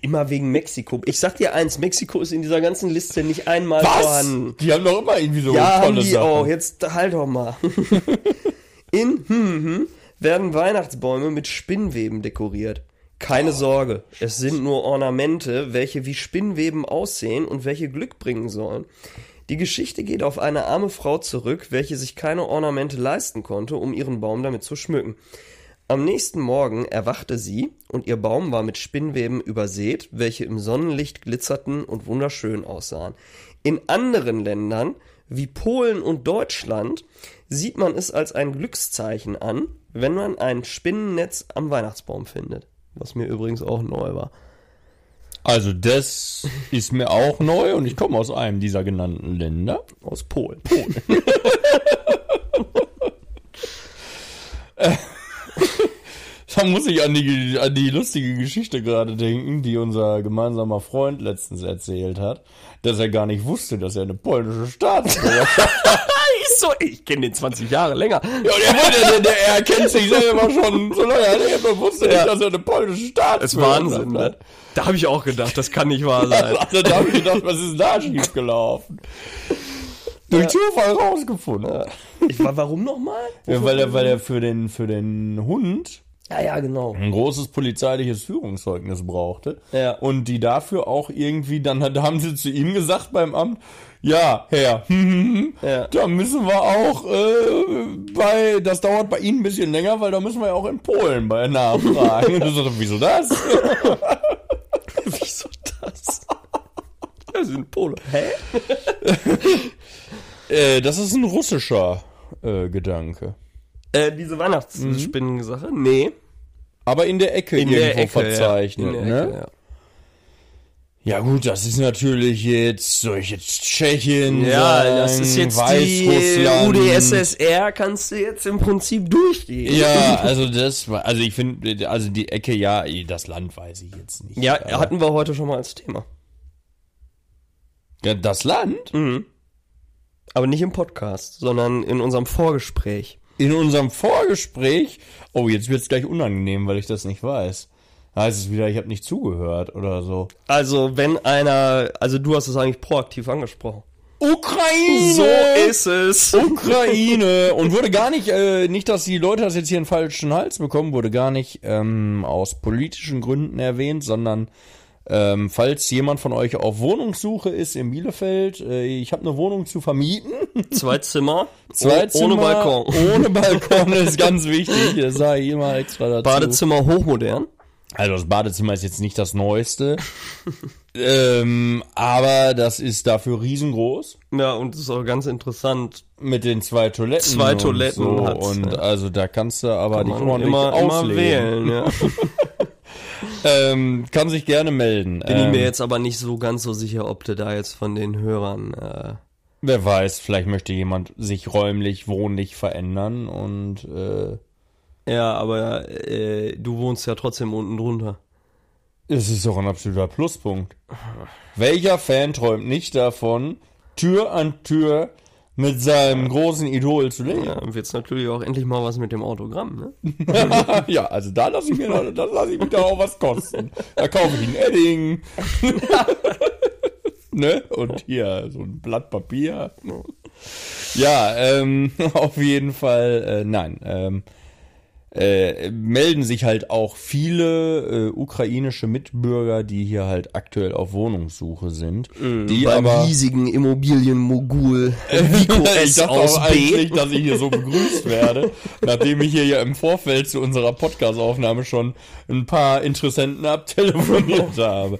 A: immer wegen Mexiko. Ich sag dir eins, Mexiko ist in dieser ganzen Liste nicht einmal vorhanden.
B: Die haben doch immer irgendwie so
A: Ja, haben
B: tolle
A: die
B: Sachen.
A: auch. Jetzt halt doch mal. In hm, hm, werden Weihnachtsbäume mit Spinnweben dekoriert. Keine Sorge, es sind nur Ornamente, welche wie Spinnweben aussehen und welche Glück bringen sollen. Die Geschichte geht auf eine arme Frau zurück, welche sich keine Ornamente leisten konnte, um ihren Baum damit zu schmücken. Am nächsten Morgen erwachte sie und ihr Baum war mit Spinnweben übersät, welche im Sonnenlicht glitzerten und wunderschön aussahen. In anderen Ländern, wie Polen und Deutschland, sieht man es als ein Glückszeichen an, wenn man ein Spinnennetz am Weihnachtsbaum findet. Was mir übrigens auch neu war.
B: Also das ist mir auch neu und ich komme aus einem dieser genannten Länder.
A: Aus Polen.
B: Da muss ich an die, an die lustige Geschichte gerade denken, die unser gemeinsamer Freund letztens erzählt hat, dass er gar nicht wusste, dass er eine polnische Staatsbürgerschaft hat.
A: Ist so, ich kenne den 20 Jahre länger.
B: Ja, er, wollte, der, der, er kennt sich selber schon so lange, er wusste nicht, dass er eine polnische
A: Das ist
B: Staatsbürgerschaft
A: Wahnsinn, ne?
B: hat.
A: Da habe ich auch gedacht, das kann nicht wahr sein.
B: Also da habe ich gedacht, was ist da schiefgelaufen? Durch Zufall rausgefunden.
A: Ich war, warum nochmal?
B: Ja, weil er, weil er für den, für den Hund
A: Ja, ja, genau.
B: ein großes polizeiliches Führungszeugnis brauchte.
A: Ja.
B: Und die dafür auch irgendwie, dann hat- haben sie zu ihm gesagt beim Amt, ja, Herr, hm,
A: Ja.
B: da müssen wir auch äh, bei, das dauert bei Ihnen ein bisschen länger, weil da müssen wir ja auch in Polen bei nachfragen. Und ich so, wieso das?
A: Wieso das? Wir sind Polo. Hä?
B: Äh, das ist ein russischer äh, Gedanke.
A: Äh, diese Weihnachtsspinnen-Sache? Nee.
B: Aber in der Ecke
A: In
B: irgendwo
A: der Ecke,
B: verzeichnet,
A: ja.
B: Ne?
A: Ecke, ja.
B: Ja gut, das ist natürlich jetzt, soll ich jetzt Tschechien
A: Ja,
B: sagen,
A: das ist jetzt die
B: Weißrussland.
A: UdSSR, kannst du jetzt im Prinzip durchgehen.
B: Ja, also das war, also ich finde, also die Ecke, ja, das Land weiß ich jetzt nicht.
A: Ja, hatten wir heute schon mal als Thema.
B: Ja, das Land?
A: Aber nicht im Podcast, sondern in unserem Vorgespräch.
B: In unserem Vorgespräch, oh, jetzt wird's gleich unangenehm, weil ich das nicht weiß. Heißt es wieder, ich habe nicht zugehört oder so.
A: Also, wenn einer, also du hast es eigentlich proaktiv angesprochen.
B: Ukraine!
A: So ist es.
B: Ukraine und wurde gar nicht, äh, nicht, dass die Leute das jetzt hier einen falschen Hals bekommen, wurde gar nicht ähm, aus politischen Gründen erwähnt, sondern ähm, falls jemand von euch auf Wohnungssuche ist in Bielefeld, äh, ich habe eine Wohnung zu vermieten.
A: Zwei Zimmer,
B: Zwei
A: oh-
B: Zimmer,
A: ohne Balkon.
B: Ohne Balkon ist ganz wichtig, das sage ich immer extra dazu.
A: Badezimmer hochmodern.
B: Also das Badezimmer ist jetzt nicht das Neueste, ähm, aber das ist dafür riesengroß.
A: Ja, und das ist auch ganz interessant.
B: Mit den zwei Toiletten.
A: Zwei
B: und
A: Toiletten
B: so.
A: hat's,
B: Und
A: ja.
B: also da kannst du aber dich
A: Man
B: ordentlich
A: immer, immer wählen, ja.
B: Ähm, kann sich gerne melden.
A: Bin ich
B: ähm,
A: mir jetzt aber nicht so ganz so sicher, ob du da jetzt von den Hörern, äh,
B: Wer weiß, vielleicht möchte jemand sich räumlich, wohnlich verändern und äh,
A: ja, aber äh, du wohnst ja trotzdem unten drunter.
B: es ist doch ein absoluter Pluspunkt. Welcher Fan träumt nicht davon, Tür an Tür mit seinem großen Idol zu leben?
A: Ja, wird's natürlich auch endlich mal was mit dem Autogramm, ne?
B: ja, also da lasse ich mir noch, das lasse ich mich doch auch was kosten. Da kaufe ich ein Edding. ne? Und hier so ein Blatt Papier. Ja, ähm, auf jeden Fall, äh, nein. Ähm, äh, melden sich halt auch viele äh, ukrainische Mitbürger, die hier halt aktuell auf Wohnungssuche sind. die
A: Beim
B: aber
A: riesigen Immobilienmogul Vico
B: ich dachte
A: aus
B: auch eigentlich,
A: B.
B: dass ich hier so begrüßt werde, nachdem ich hier ja im Vorfeld zu unserer Podcast-Aufnahme schon ein paar Interessenten abtelefoniert habe.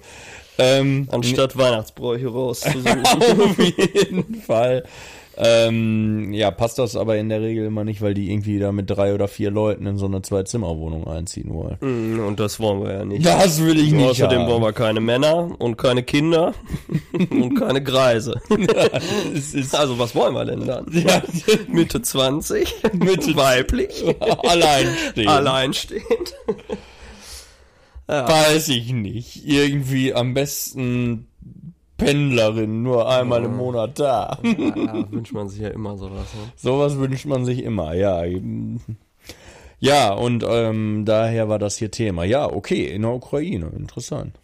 B: Ähm,
A: Anstatt Weihnachtsbräuche rauszusuchen.
B: auf jeden Fall. Ähm, ja, passt das aber in der Regel immer nicht, weil die irgendwie da mit drei oder vier Leuten in so eine Zwei-Zimmer-Wohnung einziehen wollen.
A: Mm, Und das wollen wir ja nicht.
B: Das will ich nicht
A: Außerdem
B: haben.
A: wollen wir keine Männer und keine Kinder und keine Greise.
B: Es ist
A: Also was wollen wir denn dann?
B: ja,
A: Mitte 20,
B: Mitte-
A: weiblich,
B: alleinstehend.
A: alleinstehend.
B: Weiß ich nicht. Irgendwie am besten Pendlerin, nur einmal im Monat da.
A: Ja, wünscht man sich ja immer sowas. Ne?
B: Sowas wünscht man sich immer, ja. Ja, und ähm, daher war das hier Thema. Ja, okay, in der Ukraine, interessant.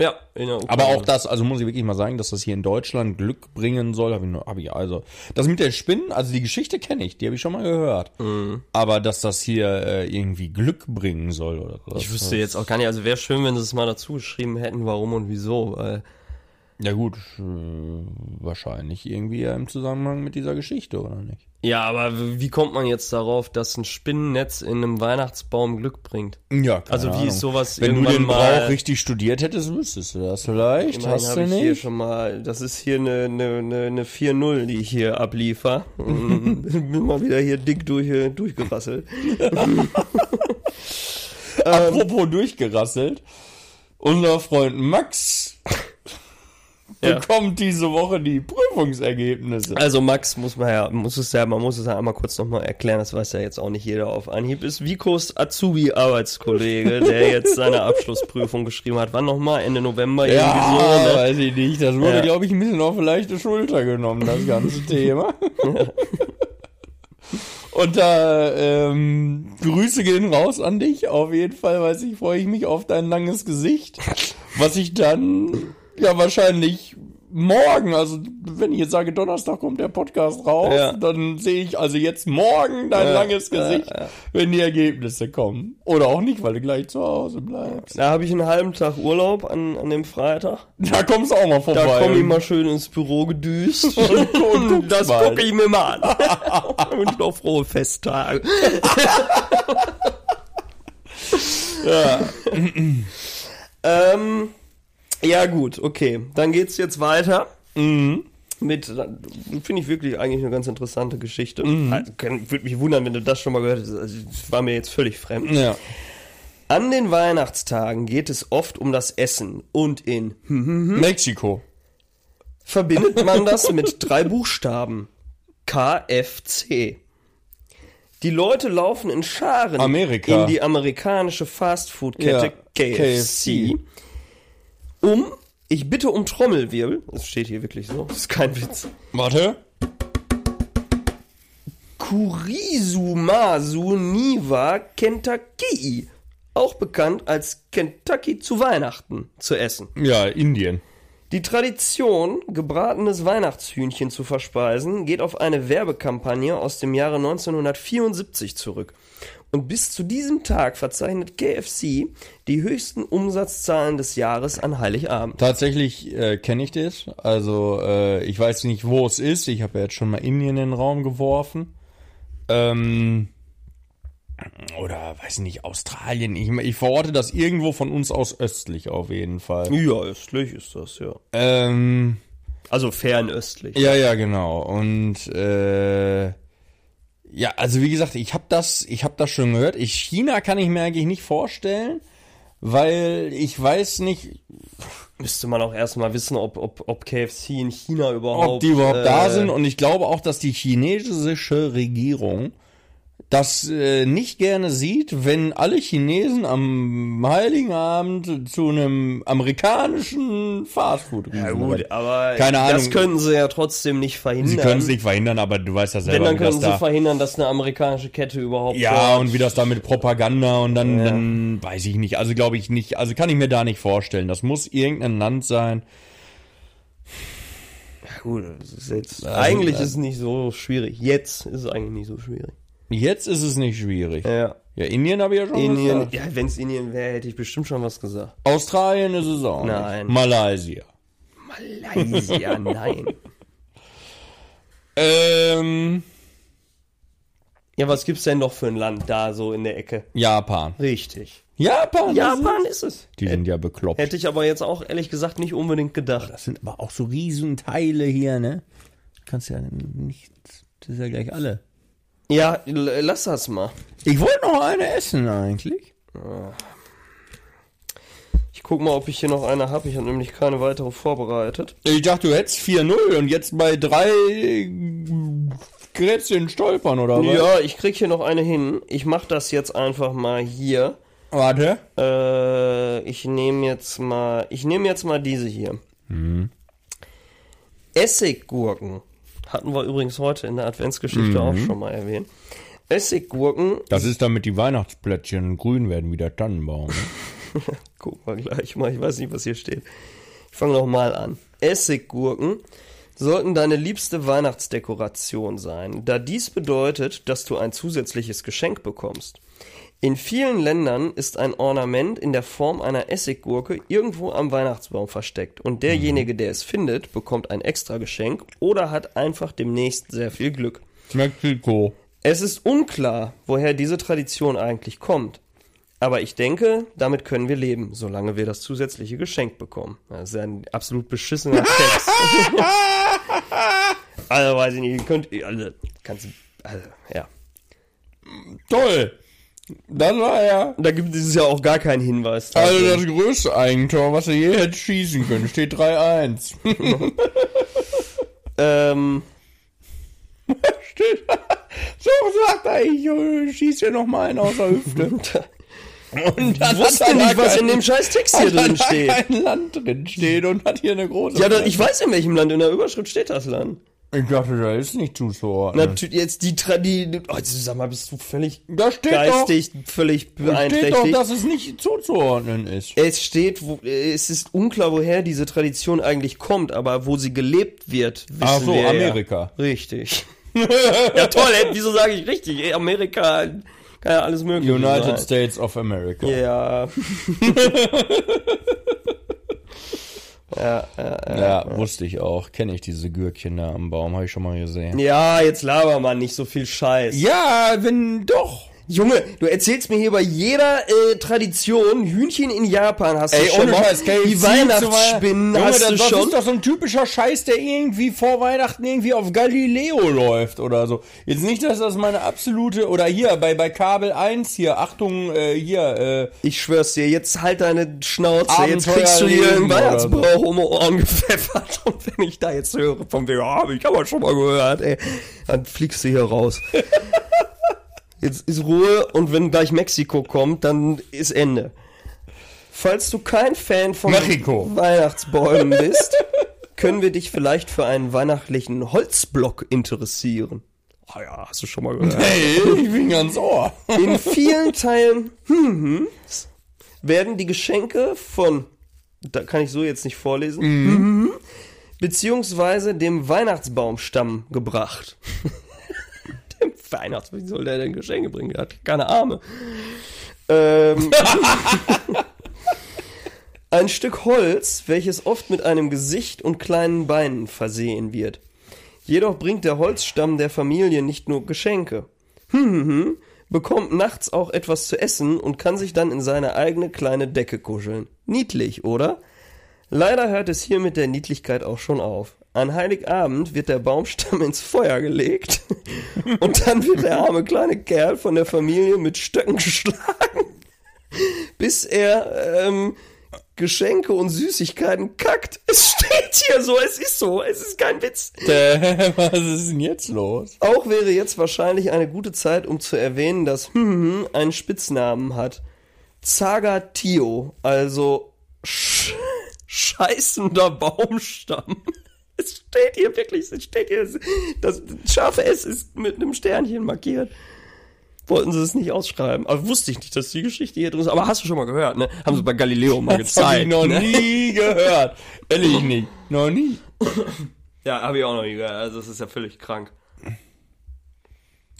A: Ja, in der Ukraine.
B: Aber auch das, also muss ich wirklich mal sagen, dass das hier in Deutschland Glück bringen soll, habe ich, nur- hab ich also. Das mit der Spinnen, also die Geschichte kenne ich, die habe ich schon mal gehört. Aber dass das hier äh, irgendwie Glück bringen soll oder so.
A: Ich wüsste jetzt auch gar nicht, also wäre schön, wenn sie es mal dazu geschrieben hätten, warum und wieso, weil
B: Ja gut, äh, wahrscheinlich irgendwie ja im Zusammenhang mit dieser Geschichte, oder nicht?
A: Ja, aber wie kommt man jetzt darauf, dass ein Spinnennetz in einem Weihnachtsbaum Glück bringt?
B: Ja, keine
A: Also wie
B: Ahnung.
A: ist sowas
B: Wenn du den Brauch richtig studiert hättest, wüsstest du das vielleicht.
A: Immerhin
B: Hast du
A: ich hier
B: nicht?
A: schon mal, das ist hier eine, eine, eine, eine 4-0, die ich hier abliefer. Bin mal wieder hier dick durch, durchgerasselt.
B: Apropos durchgerasselt. Unser Freund Max
A: Ja.
B: bekommt diese Woche die Prüfungsergebnisse.
A: Also Max muss man ja, muss es ja, man muss es ja einmal kurz nochmal erklären, das weiß ja jetzt auch nicht jeder auf Anhieb, ist Vikos Azubi-Arbeitskollege, der jetzt seine Abschlussprüfung geschrieben hat. Wann nochmal? Ende November
B: Ja,
A: so, ne?
B: weiß ich nicht. Das wurde,
A: Ja.
B: glaube ich, ein bisschen auf eine leichte Schulter genommen, das ganze Thema. Und da ähm, Grüße gehen raus an dich. Auf jeden Fall, weiß ich, freue ich mich auf dein langes Gesicht, was ich dann ja wahrscheinlich morgen, also wenn ich jetzt sage, Donnerstag kommt der Podcast raus,
A: Ja.
B: dann sehe ich also jetzt morgen dein langes Gesicht, wenn die Ergebnisse kommen. Oder auch nicht, weil du gleich zu Hause bleibst.
A: Da habe ich einen halben Tag Urlaub an, an dem Freitag.
B: Da kommst du auch mal vorbei.
A: Da komme ich mal schön ins Büro gedüst.
B: und, und
A: das gucke ich mir mal an. Und noch frohe Festtage.
B: Ja.
A: Ähm, ja gut, okay. Dann geht's jetzt weiter.
B: Mhm.
A: Mit, finde ich wirklich eigentlich eine ganz interessante Geschichte. Also, kann- Würde mich wundern, wenn du das schon mal gehört hättest. Also, das war mir jetzt völlig fremd.
B: ja.
A: An den Weihnachtstagen geht es oft um das Essen und in
B: Mexiko.
A: verbindet man das mit drei Buchstaben. KFC. Die Leute laufen in Scharen
B: Amerika.
A: in die amerikanische Fastfood-Kette
B: Ja,
A: KFC, um, ich bitte um Trommelwirbel, das steht hier wirklich so, das ist kein Witz,
B: Warte.
A: Kurisumasu Niwa Kentucky, auch bekannt als Kentucky zu Weihnachten, zu essen.
B: Ja, Indien.
A: Die Tradition, gebratenes Weihnachtshühnchen zu verspeisen, geht auf eine Werbekampagne aus dem Jahre 1974 zurück. Und bis zu diesem Tag verzeichnet KFC die höchsten Umsatzzahlen des Jahres an Heiligabend.
B: Tatsächlich äh, kenne ich das. Also äh, ich weiß nicht, wo es ist. Ich habe ja jetzt schon mal Indien in den Raum geworfen. Ähm, oder weiß nicht, Australien. Ich, ich verorte das irgendwo von uns aus östlich auf jeden Fall.
A: Ja, östlich ist das, ja.
B: Ähm,
A: Also fernöstlich.
B: ja, ja, genau. Und äh, ja, also wie gesagt, ich habe das, ich habe das schon gehört. Ich China kann ich mir eigentlich nicht vorstellen, weil ich weiß nicht,
A: Müsste man auch erstmal wissen, ob, ob, ob KFC in China überhaupt.
B: ob die überhaupt da
A: äh,
B: sind. Und ich glaube auch, dass die chinesische Regierung das äh, nicht gerne sieht, wenn alle Chinesen am Heiligen Abend zu einem amerikanischen Fastfood
A: Ja
B: rufen.
A: gut, aber
B: Keine
A: das
B: Ahnung.
A: können sie ja trotzdem nicht verhindern.
B: Sie können es nicht verhindern, aber du weißt ja selber,
A: dann
B: wie das
A: können sie
B: da...
A: verhindern, dass eine amerikanische Kette überhaupt.
B: Ja, und wie das da mit Propaganda und dann, dann weiß ich nicht. Also glaube ich nicht, also kann ich mir da nicht vorstellen. Das muss irgendein Land sein.
A: Ja, gut, das ist jetzt, eigentlich ist es nicht so schwierig. Jetzt ist es eigentlich nicht so schwierig.
B: Jetzt ist es nicht schwierig.
A: Ja.
B: Ja, Indien habe ich ja schon
A: Indien,
B: gesagt.
A: ja, wenn es Indien wäre, hätte ich bestimmt schon was gesagt.
B: Australien ist es auch
A: Nein.
B: nicht. Malaysia.
A: Malaysia, nein.
B: Ähm,
A: Ja, was gibt's denn noch für ein Land da so in der Ecke?
B: Japan.
A: Richtig.
B: Japan?
A: Japan ist es.
B: Die sind ja bekloppt.
A: Hätte ich aber jetzt auch ehrlich gesagt nicht unbedingt gedacht.
B: Das sind aber auch so Riesenteile hier, ne? Kannst ja nicht, das ist ja gleich alle.
A: Ja, lass das mal.
B: Ich wollte noch eine essen eigentlich.
A: Ich guck mal, ob ich hier noch eine habe. Ich habe nämlich keine weitere vorbereitet.
B: Ich dachte, du hättest 4-0 und jetzt bei drei Grätzchen stolpern, oder was?
A: Ja, ich krieg hier noch eine hin. Ich mach das jetzt einfach mal hier.
B: Warte.
A: Äh, ich nehme jetzt mal, ich nehme jetzt mal diese hier. Essiggurken. Hatten wir übrigens heute in der Adventsgeschichte auch schon mal erwähnt. Essiggurken,
B: Das ist damit die Weihnachtsplättchen grün werden wie der Tannenbaum. ne?
A: gucken wir gleich mal, ich weiß nicht, was hier steht. Ich fange noch mal an. Essiggurken sollten deine liebste Weihnachtsdekoration sein, da dies bedeutet, dass du ein zusätzliches Geschenk bekommst. In vielen Ländern ist ein Ornament in der Form einer Essiggurke irgendwo am Weihnachtsbaum versteckt und derjenige, der es findet, bekommt ein extra Geschenk oder hat einfach demnächst sehr viel Glück.
B: Mexiko.
A: Es ist unklar, woher diese Tradition eigentlich kommt. Aber ich denke, damit können wir leben, solange wir das zusätzliche Geschenk bekommen. Das ist ja ein absolut beschissener Text. also weiß ich nicht, ihr könnt, also, kannst, also, ja.
B: Toll. Das war ja.
A: Da gibt es ja auch gar keinen Hinweis. drauf.
B: Also das größte Eigentor, was er je hätte schießen können, steht 3-1.
A: ähm,
B: steht. So sagt er, ich äh, schieß hier noch mal einen aus der Hüfte. Und dann
A: ich wusste
B: er
A: nicht, was
B: kein-
A: in dem scheiß Text hier
B: er
A: drin
B: da
A: steht.
B: kein Land drin steht und hat hier eine große.
A: Ja, da, ich weiß in welchem Land, in der Überschrift steht das Land.
B: Ich dachte, da ist nicht zuzuordnen.
A: Natürlich, jetzt die Tradition. Oh, jetzt sag mal, bist du völlig
B: Da steht
A: geistig, völlig
B: doch, steht doch,
A: beeinträchtigt.
B: dass es nicht zuzuordnen ist.
A: es steht, wo, es ist unklar, woher diese Tradition eigentlich kommt, aber wo sie gelebt wird, wissen
B: Ach so,
A: wir ja.
B: Amerika.
A: Richtig. ja toll, ey, wieso sage ich richtig? Ey, Amerika kann ja alles mögliche
B: United
A: sein.
B: States of America.
A: Ja. ja, ja,
B: Ja, wusste ich auch. Kenne ich diese Gürkchen da am Baum, habe ich schon mal gesehen.
A: ja, jetzt laber mal nicht so viel Scheiß.
B: Ja, wenn doch.
A: Junge, du erzählst mir hier bei jeder äh, Tradition, Hühnchen in Japan hast
B: Ey,
A: du schon mal, die Weihnachtsspinnen
B: Junge,
A: hast
B: das,
A: du
B: das
A: schon.
B: ist doch so ein typischer Scheiß, der irgendwie vor Weihnachten irgendwie auf Galileo läuft oder so. Jetzt nicht, dass das meine absolute, oder hier, bei, bei Kabel 1 hier, Achtung, äh, hier, äh,
A: Ich schwör's dir, jetzt halt deine Schnauze, jetzt
B: Abenteuer
A: kriegst du hier einen Weihnachtsbrauch um die Ohren gepfeffert und wenn ich da jetzt höre von wegen, ah, hab ich aber schon mal gehört, ey, dann fliegst du hier raus. Jetzt ist Ruhe und wenn gleich Mexiko kommt, dann ist Ende. Falls du kein Fan von
B: Mexiko.
A: Weihnachtsbäumen bist, können wir dich vielleicht für einen weihnachtlichen Holzblock interessieren. Ah ja, hast du schon mal gehört.
B: hey, ich bin ganz ohr.
A: In vielen Teilen hm, werden die Geschenke von, da kann ich so jetzt nicht vorlesen, mhm. beziehungsweise dem Weihnachtsbaumstamm gebracht. Dem Weihnachtsbaum, wie soll der denn Geschenke bringen? Der hat keine Arme. Ähm, ein Stück Holz, welches oft mit einem Gesicht und kleinen Beinen versehen wird. Jedoch bringt der Holzstamm der Familie nicht nur Geschenke bekommt nachts auch etwas zu essen und kann sich dann in seine eigene kleine Decke kuscheln. Niedlich, oder? Leider hört es hier mit der Niedlichkeit auch schon auf. An Heiligabend wird der Baumstamm ins Feuer gelegt und dann wird der arme kleine Kerl von der Familie mit Stöcken geschlagen, bis er ähm, Geschenke und Süßigkeiten kackt. Es steht hier so, es ist so, es ist kein Witz.
B: Äh, Was ist denn jetzt los?
A: Auch wäre jetzt wahrscheinlich eine gute Zeit, um zu erwähnen, dass hm einen Spitznamen hat. Zagatio, also sch scheißender Baumstamm. Es steht hier wirklich, es steht hier, das scharfe S ist mit einem Sternchen markiert. Wollten sie es nicht ausschreiben. Aber wusste ich nicht, dass die Geschichte hier drin ist. Aber hast du schon mal gehört, ne? Haben sie bei Galileo mal
B: Das habe ich
A: gezeigt.
B: noch
A: ne?
B: nie gehört. Ehrlich nicht. Noch nie.
A: Ja, habe ich auch noch nie gehört. Also das ist ja völlig krank.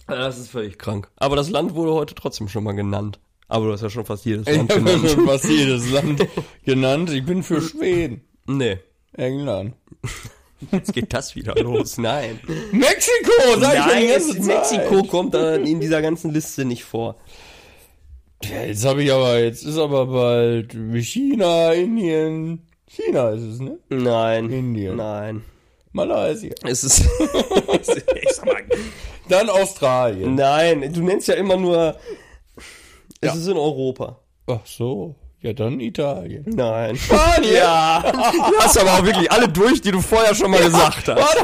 A: Das ist völlig krank. Aber das Land wurde heute trotzdem schon mal genannt. Aber du hast ja schon fast jedes
B: Ich
A: Land
B: habe
A: genannt.
B: schon fast jedes Land genannt. Ich bin für Schweden.
A: Nee.
B: England.
A: Jetzt geht das wieder los. Nein.
B: Mexiko, sag ich
A: Nein, es-
B: Zeit.
A: Mexiko kommt da in dieser ganzen Liste nicht vor.
B: Ja, jetzt habe ich aber, jetzt ist aber bald China, Indien. China ist es, ne?
A: Nein.
B: Indien.
A: Nein.
B: Malaysia.
A: Es ist. ich
B: Dann Australien.
A: nein, du nennst ja immer nur. Es
B: Ja.
A: ist in Europa.
B: Ach so. Ja, dann Italien.
A: Nein.
B: Spanien.
A: Ja. Du hast aber auch wirklich alle durch, die du vorher schon mal gesagt hast.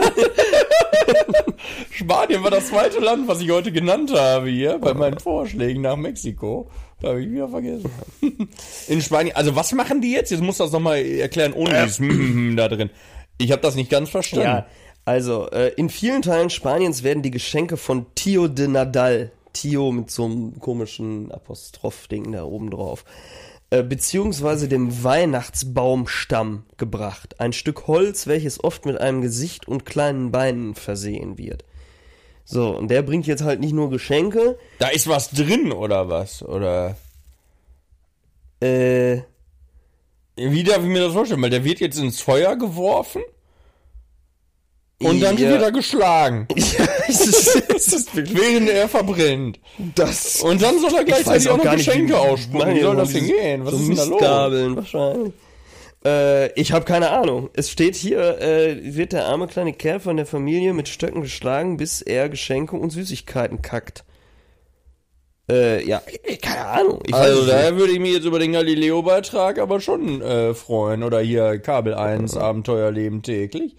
B: Spanien war das zweite Land, was ich heute genannt habe hier bei meinen Vorschlägen nach Mexiko. Habe ich wieder vergessen. In Spanien, also was machen die jetzt? Jetzt muss das nochmal erklären, ohne dieses mm, da drin. Ich habe das nicht ganz verstanden.
A: Ja, also äh, in vielen Teilen Spaniens werden die Geschenke von Tio de Nadal, Tio mit so einem komischen Apostroph-Ding da oben drauf, äh, beziehungsweise dem Weihnachtsbaumstamm gebracht. Ein Stück Holz, welches oft mit einem Gesicht und kleinen Beinen versehen wird. So, und der bringt jetzt halt nicht nur Geschenke,
B: Da ist was drin oder was? Oder
A: äh,
B: wie darf ich mir das vorstellen? Weil der wird jetzt ins Feuer geworfen und dann
A: Ja.
B: wird er geschlagen,
A: ja, es ist, es ist
B: während er verbrennt.
A: das.
B: Und dann soll er gleichzeitig auch noch Geschenke ausspucken. Wie soll das denn gehen? Was
A: so
B: ist denn da los?
A: Wahrscheinlich. Äh, ich habe keine Ahnung. Es steht hier, äh, wird der arme kleine Kerl von der Familie mit Stöcken geschlagen, bis er Geschenke und Süßigkeiten kackt. Äh, ja, äh, keine Ahnung. Ich
B: Also daher würde ich mich jetzt über den Galileo-Beitrag aber schon äh, freuen. Oder hier Kabel 1, Abenteuerleben täglich.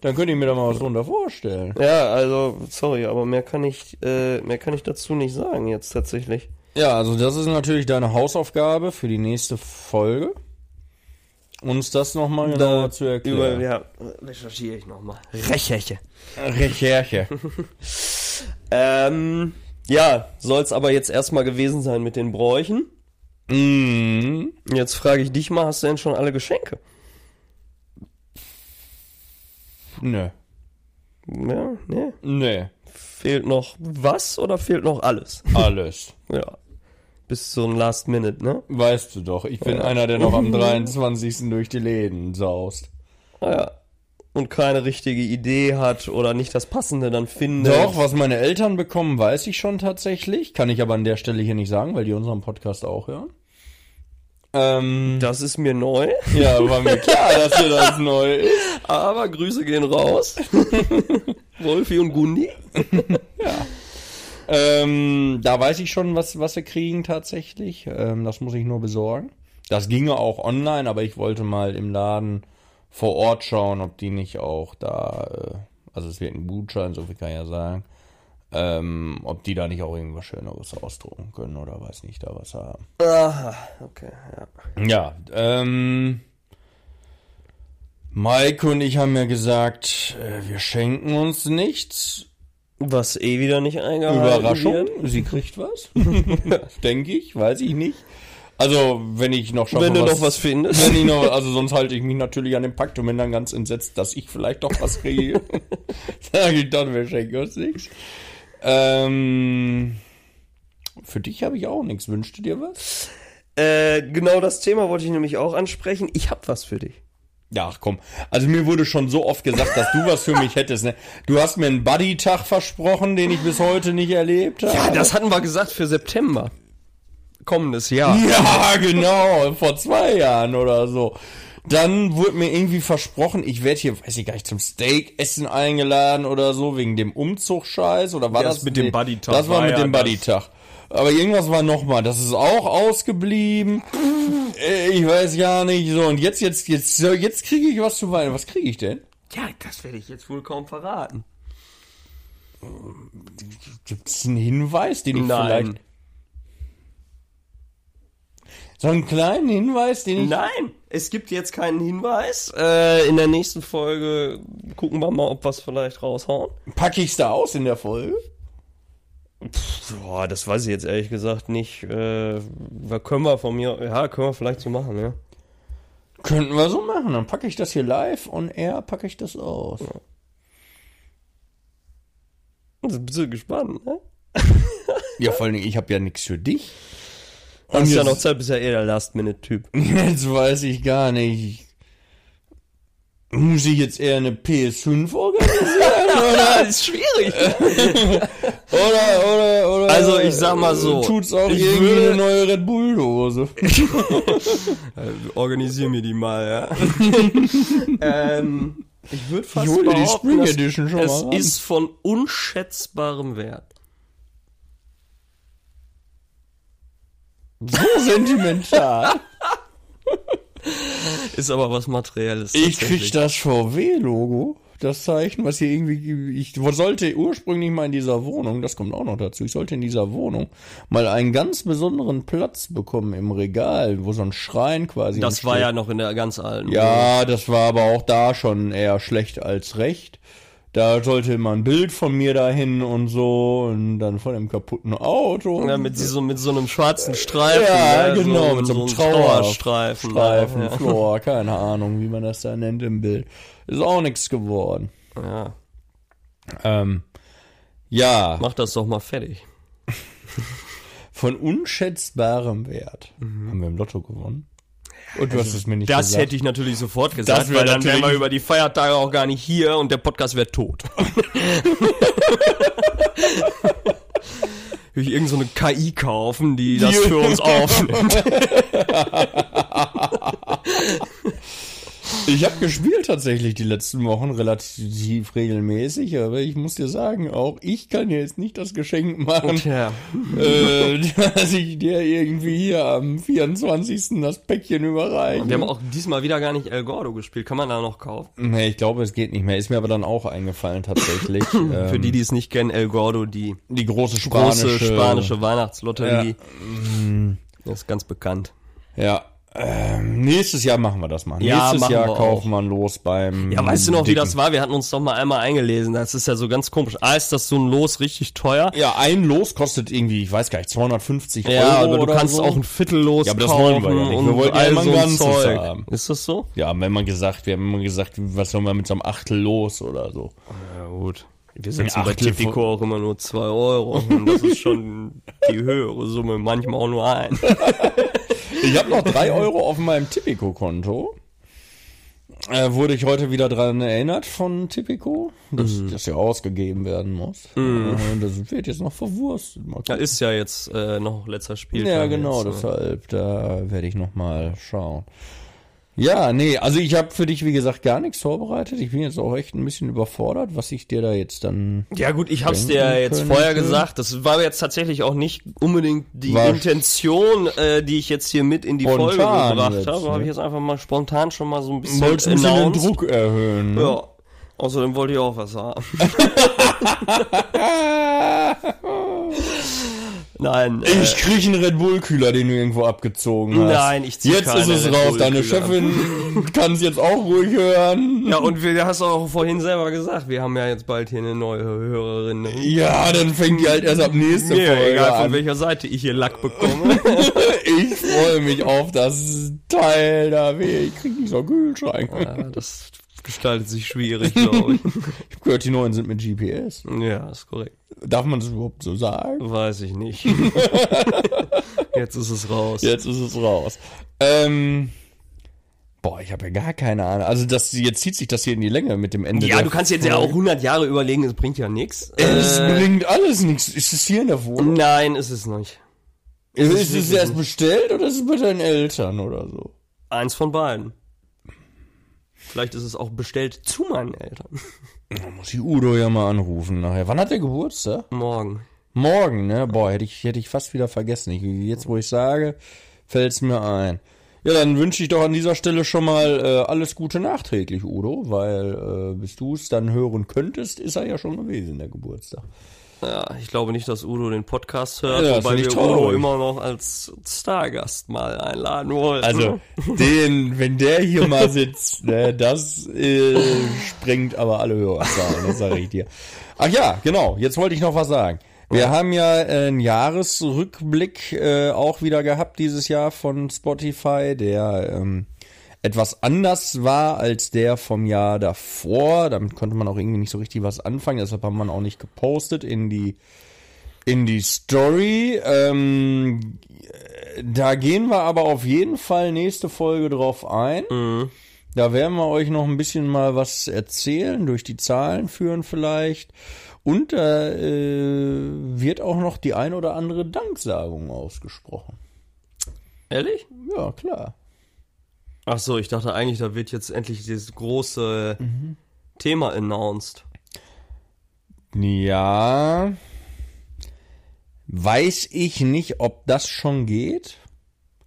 B: Dann könnte ich mir da mal was drunter vorstellen.
A: Ja, also, sorry, aber mehr kann ich, äh, mehr kann ich dazu nicht sagen jetzt tatsächlich.
B: Ja, also das ist natürlich deine Hausaufgabe für die nächste Folge. uns das nochmal genauer zu erklären.
A: Über, ja, recherchiere ich nochmal. Recherche.
B: Recherche.
A: Ähm, ja, soll's aber jetzt erstmal gewesen sein mit den Bräuchen.
B: Mhm.
A: Jetzt frage ich dich mal, hast du denn schon alle Geschenke?
B: Nö.
A: Ja, ne?
B: Nee.
A: Fehlt noch was oder fehlt noch alles?
B: Alles.
A: Ja. Bis so ein Last Minute, ne?
B: Weißt du doch, ich bin einer, der noch am 23. durch die Läden saust.
A: Ah Ja. Und keine richtige Idee hat oder nicht das Passende dann findet.
B: Doch, was meine Eltern bekommen, weiß ich schon tatsächlich. Kann ich aber an der Stelle hier nicht sagen, weil die unseren Podcast auch hören. Ähm,
A: Das ist mir neu.
B: ja, war mir klar, dass dir das neu ist.
A: Aber Grüße gehen raus. Wolfi und Gundi.
B: Ähm, da weiß ich schon, was, was wir kriegen tatsächlich. Ähm, das muss ich nur besorgen. Das ginge auch online, aber ich wollte mal im Laden vor Ort schauen, ob die nicht auch da, äh, also es wird ein Gutschein, so viel kann ich ja sagen, ähm, ob die da nicht auch irgendwas Schöneres ausdrucken können oder weiß nicht, da was haben.
A: Aha, okay, ja.
B: Ja, ähm, Mike und ich haben ja gesagt, äh, wir schenken uns nichts.
A: Was eh wieder nicht eingehalten
B: Überraschung,
A: wird.
B: sie kriegt was. Denke ich, weiß ich nicht. Also, wenn ich noch schaffe,
A: Wenn du noch was findest.
B: Wenn ich noch, also sonst halte ich mich natürlich an den Pakt und bin dann ganz entsetzt, dass ich vielleicht doch was kriege. Sag ich dann, wir schenken uns nichts. Ähm, für dich habe ich auch nichts. Wünschst du dir was?
A: Äh, genau das Thema wollte ich nämlich auch ansprechen. Ich hab was für dich.
B: Ja, ach komm. Also mir wurde schon so oft gesagt, dass du was für mich hättest. Ne? Du hast mir einen Buddy-Tag versprochen, den ich bis heute nicht erlebt habe.
A: Ja, das hatten wir gesagt für September. Kommendes Jahr.
B: Ja, genau, vor zwei Jahren oder so. Dann wurde mir irgendwie versprochen, ich werde hier, weiß ich gar nicht, zum Steak-Essen eingeladen oder so, wegen dem Umzug-Scheiß, oder war
A: Das
B: das,
A: mit dem Buddy-Tag
B: Das war
A: war
B: mit
A: ja
B: dem. Buddy-Tag. Aber irgendwas war nochmal, das ist auch ausgeblieben. Äh, Ich weiß gar nicht, so, und jetzt, jetzt, jetzt, jetzt kriege ich was zu weinen. Was kriege ich denn?
A: Ja, das werde ich jetzt wohl kaum verraten.
B: Gibt es einen Hinweis, den ich
A: Nein.
B: vielleicht... So einen kleinen Hinweis, den ich...
A: Nein, es gibt jetzt keinen Hinweis. Äh, in der nächsten Folge gucken wir mal, ob wir es vielleicht raushauen.
B: Packe ich's da aus in der Folge?
A: Boah, das weiß ich jetzt ehrlich gesagt nicht. Äh, was können wir von mir? Ja, können wir vielleicht so machen, ja.
B: Könnten wir so machen. Dann packe ich das hier live und er packe ich das aus.
A: Das ist ein bisschen gespannt, ne?
B: Ja, vor allem, ich habe ja nichts für dich.
A: Ist ja noch Zeit, bist ja eher der Last-Minute-Typ.
B: Jetzt weiß ich gar nicht. Muss ich jetzt eher eine PS5 organisieren?
A: das ist schwierig.
B: oder, oder, oder.
A: Also, ich sag mal so,
B: Tut's auch
A: ich
B: irgendwie
A: würde-
B: eine neue Red Bull-Dose?
A: Organisier mir die mal, ja. ähm, ich würde fast
B: die Spring Edition schon
A: es
B: mal ran.
A: ist von unschätzbarem Wert.
B: So sentimental.
A: Ist aber was Materielles.
B: Ich krieg das VW-Logo, das Zeichen, was hier irgendwie, ich sollte ursprünglich mal in dieser Wohnung, das kommt auch noch dazu, ich sollte in dieser Wohnung mal einen ganz besonderen Platz bekommen im Regal, wo so ein Schrein quasi
A: Das war
B: entsteht.
A: ja noch in der ganz alten.
B: Ja, das war aber auch da schon eher schlecht als recht. Da sollte immer ein Bild von mir dahin und so und dann von dem kaputten Auto.
A: Ja, mit so, mit so einem schwarzen Streifen.
B: Ja,
A: ne?
B: genau,
A: so,
B: mit so einem
A: Trauerstreifen.
B: Streifen,
A: ja.
B: Flor, keine Ahnung, wie man das da nennt im Bild. Ist auch nichts geworden.
A: ja,
B: Ähm, ja,
A: mach das doch mal fertig.
B: von unschätzbarem Wert haben wir im Lotto gewonnen. Und du hast es mir nicht
A: Das
B: gesagt.
A: hätte ich natürlich sofort gesagt,
B: Das
A: weil dann wären wir über die Feiertage auch gar nicht hier und der Podcast wäre tot. Will ich irgend so eine KI kaufen, die das für uns aufnimmt.
B: Ich habe gespielt tatsächlich die letzten Wochen relativ regelmäßig, aber ich muss dir sagen, auch ich kann jetzt nicht das Geschenk machen,
A: Tja,
B: äh, dass ich dir irgendwie hier am 24. das Päckchen überreiche.
A: wir haben auch diesmal wieder gar nicht El Gordo gespielt. Kann man da noch kaufen?
B: Nee, ich glaube, es geht nicht mehr. Ist mir aber dann auch eingefallen tatsächlich. ähm,
A: Für die, die es nicht kennen, El Gordo, die
B: die große
A: große
B: spanische,
A: spanische Weihnachtslotterie.
B: Ja.
A: Das ist ganz bekannt.
B: Ja. Ähm, nächstes Jahr machen wir das mal.
A: Ja,
B: nächstes Jahr
A: wir
B: kaufen wir los beim.
A: Ja, weißt du noch, wie
B: Dicken.
A: das war? Wir hatten uns doch mal einmal eingelesen. Das ist ja so ganz komisch. A, ist das so ein Los richtig teuer.
B: Ja, ein Los kostet irgendwie, ich weiß gar nicht, 250
A: Ja,
B: Euro
A: aber du kannst
B: so.
A: auch ein Viertel los
B: Ja, aber das wollen wir ja nicht. Wir wollten ja immer ein ganzes
A: Zeug.
B: haben.
A: Ist das so?
B: Ja, haben wir immer gesagt, wir haben immer gesagt, was sollen wir mit so einem Achtel los oder so.
A: Ja, gut. Wir setzen bei Tipico auch immer nur zwei Euro. Und das ist schon die höhere Summe, manchmal auch nur ein.
B: Ich habe noch drei Euro auf meinem Tipico-Konto. Äh, wurde ich heute wieder dran erinnert von Tipico, dass das ja ausgegeben werden muss. Äh, das wird jetzt noch verwurstet.
A: Ja, ist ja jetzt äh, noch letzter Spieltag.
B: Ja, genau,
A: jetzt, ne?
B: deshalb, da werde ich noch mal schauen. Ja, nee, also ich habe für dich, wie gesagt, gar nichts vorbereitet. Ich bin jetzt auch echt ein bisschen überfordert, was ich dir da jetzt dann...
A: Ja gut, ich hab's dir jetzt
B: könnte.
A: vorher gesagt. Das war jetzt tatsächlich auch nicht unbedingt die
B: War
A: Intention, äh, die ich jetzt hier mit in die Folge gebracht
B: jetzt,
A: habe.
B: ne?
A: Habe ich jetzt einfach mal spontan schon mal so ein bisschen
B: Wolltest bisschen den. Druck erhöhen. Ne?
A: Ja. Außerdem wollte ich auch was haben. Nein. Äh,
B: Ich krieg einen Red Bull Kühler, den du irgendwo abgezogen hast.
A: Nein, ich zieh
B: Jetzt ist es
A: Red
B: raus. Deine. Chefin kann es jetzt auch ruhig hören.
A: ja, und wir, hast du auch vorhin selber gesagt, wir haben ja jetzt bald hier eine neue Hörerin. Ne?
B: Ja, dann fängt die halt erst ab nächste
A: Mir
B: Folge
A: egal, von
B: an.
A: welcher Seite ich hier Lack bekomme.
B: Ich freue mich auf das Teil da. weh, Ich krieg nicht so Kühlschrank.
A: ja, das gestaltet sich schwierig, glaube ich.
B: Ich hab gehört, die neuen sind mit GPS.
A: ja, ist korrekt.
B: Darf man das überhaupt so sagen?
A: Weiß ich nicht. Jetzt ist es raus.
B: Jetzt ist es raus. Ähm, boah, ich habe ja gar keine Ahnung. Also das jetzt zieht sich das hier in die Länge mit dem Ende.
A: Ja, du kannst jetzt ja auch 100 Jahre überlegen, es bringt ja nichts.
B: Es bringt alles nichts. Ist es hier in der Wohnung?
A: Nein, ist es nicht.
B: Ist,
A: ist
B: ist es erst bestellt oder ist es bei deinen Eltern oder so?
A: Eins von beiden. Vielleicht ist es auch bestellt zu meinen Eltern.
B: Da muss ich Udo ja mal anrufen nachher. Wann hat der Geburtstag?
A: Morgen.
B: Morgen, ne? Boah, hätte ich, hätte ich fast wieder vergessen. Ich, jetzt, wo ich sage, fällt's mir ein. Ja, dann wünsche ich doch an dieser Stelle schon mal äh, alles Gute nachträglich, Udo, weil äh, bis du es dann hören könntest, ist er ja schon gewesen, der Geburtstag.
A: Ja, ich glaube nicht, dass Udo den Podcast hört,
B: Ja,
A: wobei wir
B: ich
A: Udo immer noch als Stargast mal einladen wollten.
B: Also, den, wenn der hier mal sitzt, ne, das äh, sprengt aber alle Hörerzahlen, das sage ich dir. Ach ja, genau, jetzt wollte ich noch was sagen. Wir haben ja einen Jahresrückblick äh, auch wieder gehabt dieses Jahr von Spotify, der ähm, etwas anders war als der vom Jahr davor. Damit konnte man auch irgendwie nicht so richtig was anfangen, deshalb haben wir auch nicht gepostet in die in die Story. Ähm, da gehen wir aber auf jeden Fall nächste Folge drauf ein. Da werden wir euch noch ein bisschen mal was erzählen, durch die Zahlen führen vielleicht. Und da äh, wird auch noch die ein oder andere Danksagung ausgesprochen.
A: Ehrlich?
B: Ja, klar.
A: Ach so, ich dachte eigentlich, da wird jetzt endlich dieses große
B: Mhm.
A: Thema announced.
B: Ja. Weiß ich nicht, ob das schon geht.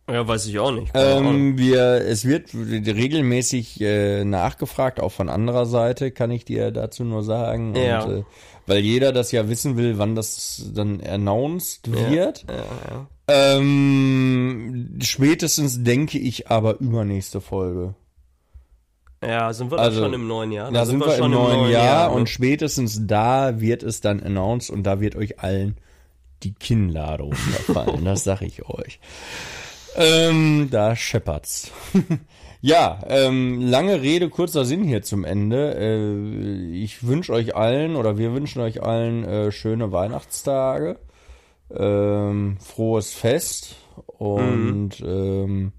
A: Ja, weiß ich auch nicht.
B: Ähm, wir, es wird regelmäßig äh, nachgefragt, auch von anderer Seite, kann ich dir dazu nur sagen.
A: Ja.
B: Und, äh, weil jeder das ja wissen will, wann das dann announced wird.
A: Ja, ja.
B: Ähm, spätestens denke ich aber übernächste Folge.
A: ja, sind wir
B: Also,
A: da schon im neuen Jahr?
B: Da, sind, wir,
A: schon
B: im neuen Jahr,
A: ne?
B: und spätestens da wird es dann announced und da wird euch allen die Kinnlade runterfallen, das sag ich euch. Ähm, da scheppert's. ja, ähm, lange Rede, kurzer Sinn hier zum Ende. Äh, ich wünsche euch allen oder wir wünschen euch allen äh, schöne Weihnachtstage, ähm, frohes Fest und ähm,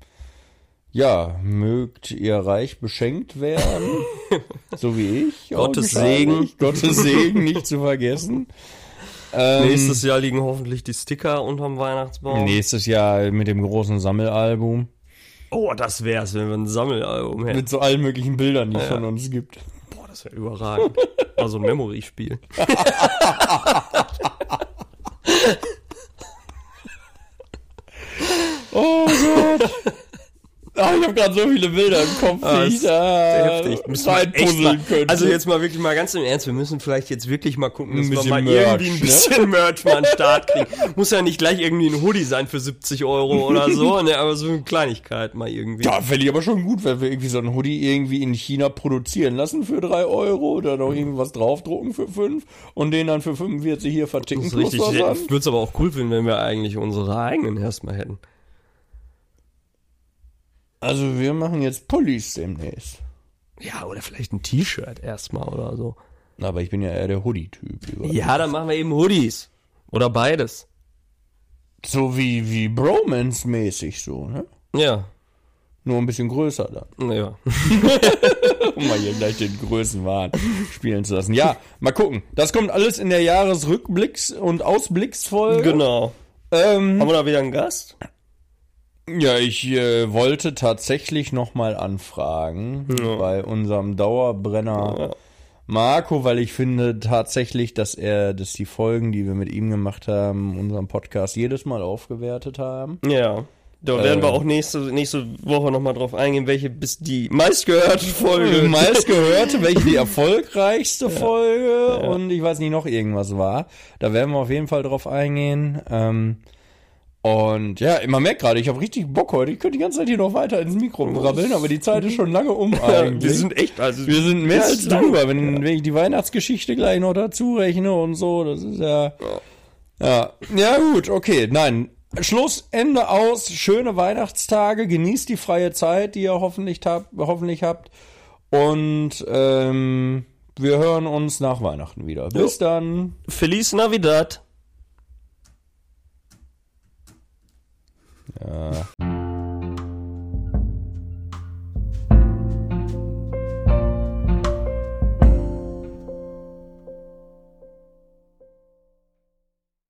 B: ja, mögt ihr reich beschenkt werden, so wie ich.
A: Gottes. Segen.
B: Gottes Segen nicht zu vergessen. Ähm,
A: Nächstes Jahr liegen hoffentlich die Sticker unterm Weihnachtsbaum.
B: Nächstes Jahr mit dem großen Sammelalbum.
A: Oh, das wär's, wenn wir ein Sammelalbum hätten.
B: Mit so allen möglichen Bildern, die es von uns gibt.
A: Boah, das wäre überragend. Also ein Memory-Spiel.
B: Oh Gott. Ah, ich habe gerade so viele Bilder im Kopf,
A: Ah,
B: die
A: ist
B: ich da reinpuzzeln könnte.
A: also jetzt mal wirklich mal ganz im Ernst, wir müssen vielleicht jetzt wirklich mal gucken, dass wir mal
B: Merch,
A: irgendwie ein
B: ne?
A: bisschen Merch mal an den Start kriegen. Muss ja nicht gleich irgendwie ein Hoodie sein für 70 Euro oder so, ne, aber so eine Kleinigkeit mal irgendwie.
B: Ja, fände ich aber schon gut, wenn wir irgendwie so ein Hoodie irgendwie in China produzieren lassen für drei Euro oder noch irgendwas draufdrucken für fünf und den dann für 45 hier verticken
A: Das ist richtig. Ich würde es aber auch cool finden, wenn wir eigentlich unsere eigenen erstmal hätten.
B: Also wir machen jetzt Pullis demnächst.
A: Ja, oder vielleicht ein T-Shirt erstmal oder so.
B: Aber ich bin ja eher der Hoodie-Typ.
A: Ja, dann machen wir eben Hoodies. Oder beides.
B: So wie, wie Bromance-mäßig so, ne?
A: Ja.
B: Nur ein bisschen größer dann.
A: Ja.
B: Um mal hier gleich den Größenwahn spielen zu lassen. Ja, mal gucken. Das kommt alles in der Jahresrückblicks- und Ausblicksfolge.
A: Genau.
B: Ähm,
A: Haben wir da wieder einen Gast?
B: Ja, ich äh, wollte tatsächlich nochmal anfragen bei unserem Dauerbrenner
A: Ja.
B: Marco, weil ich finde tatsächlich, dass er, dass die Folgen, die wir mit ihm gemacht haben, unseren Podcast jedes Mal aufgewertet haben.
A: Ja. Da werden wir
B: Äh.
A: auch nächste, nächste Woche nochmal drauf eingehen, welche bis die meistgehörte Folge.
B: Die meistgehörte, welche die erfolgreichste Folge und ich weiß nicht noch irgendwas war. Da werden wir auf jeden Fall drauf eingehen. Ähm, und ja, man merkt gerade, ich habe richtig Bock heute. Ich könnte die ganze Zeit hier noch weiter ins Mikro brabbeln, aber die Zeit ist schon lange um eigentlich.
A: wir sind echt, also
B: Wir sind mehr als drüber, wenn, wenn ich die Weihnachtsgeschichte gleich noch dazu rechne und so. Das ist ja. Ja, ja gut, okay. Nein. Schluss, Ende aus. Schöne Weihnachtstage. Genießt die freie Zeit, die ihr hoffentlich habt. Hoffentlich habt. Und ähm, wir hören uns nach Weihnachten wieder. Bis dann.
A: Feliz Navidad. Uh.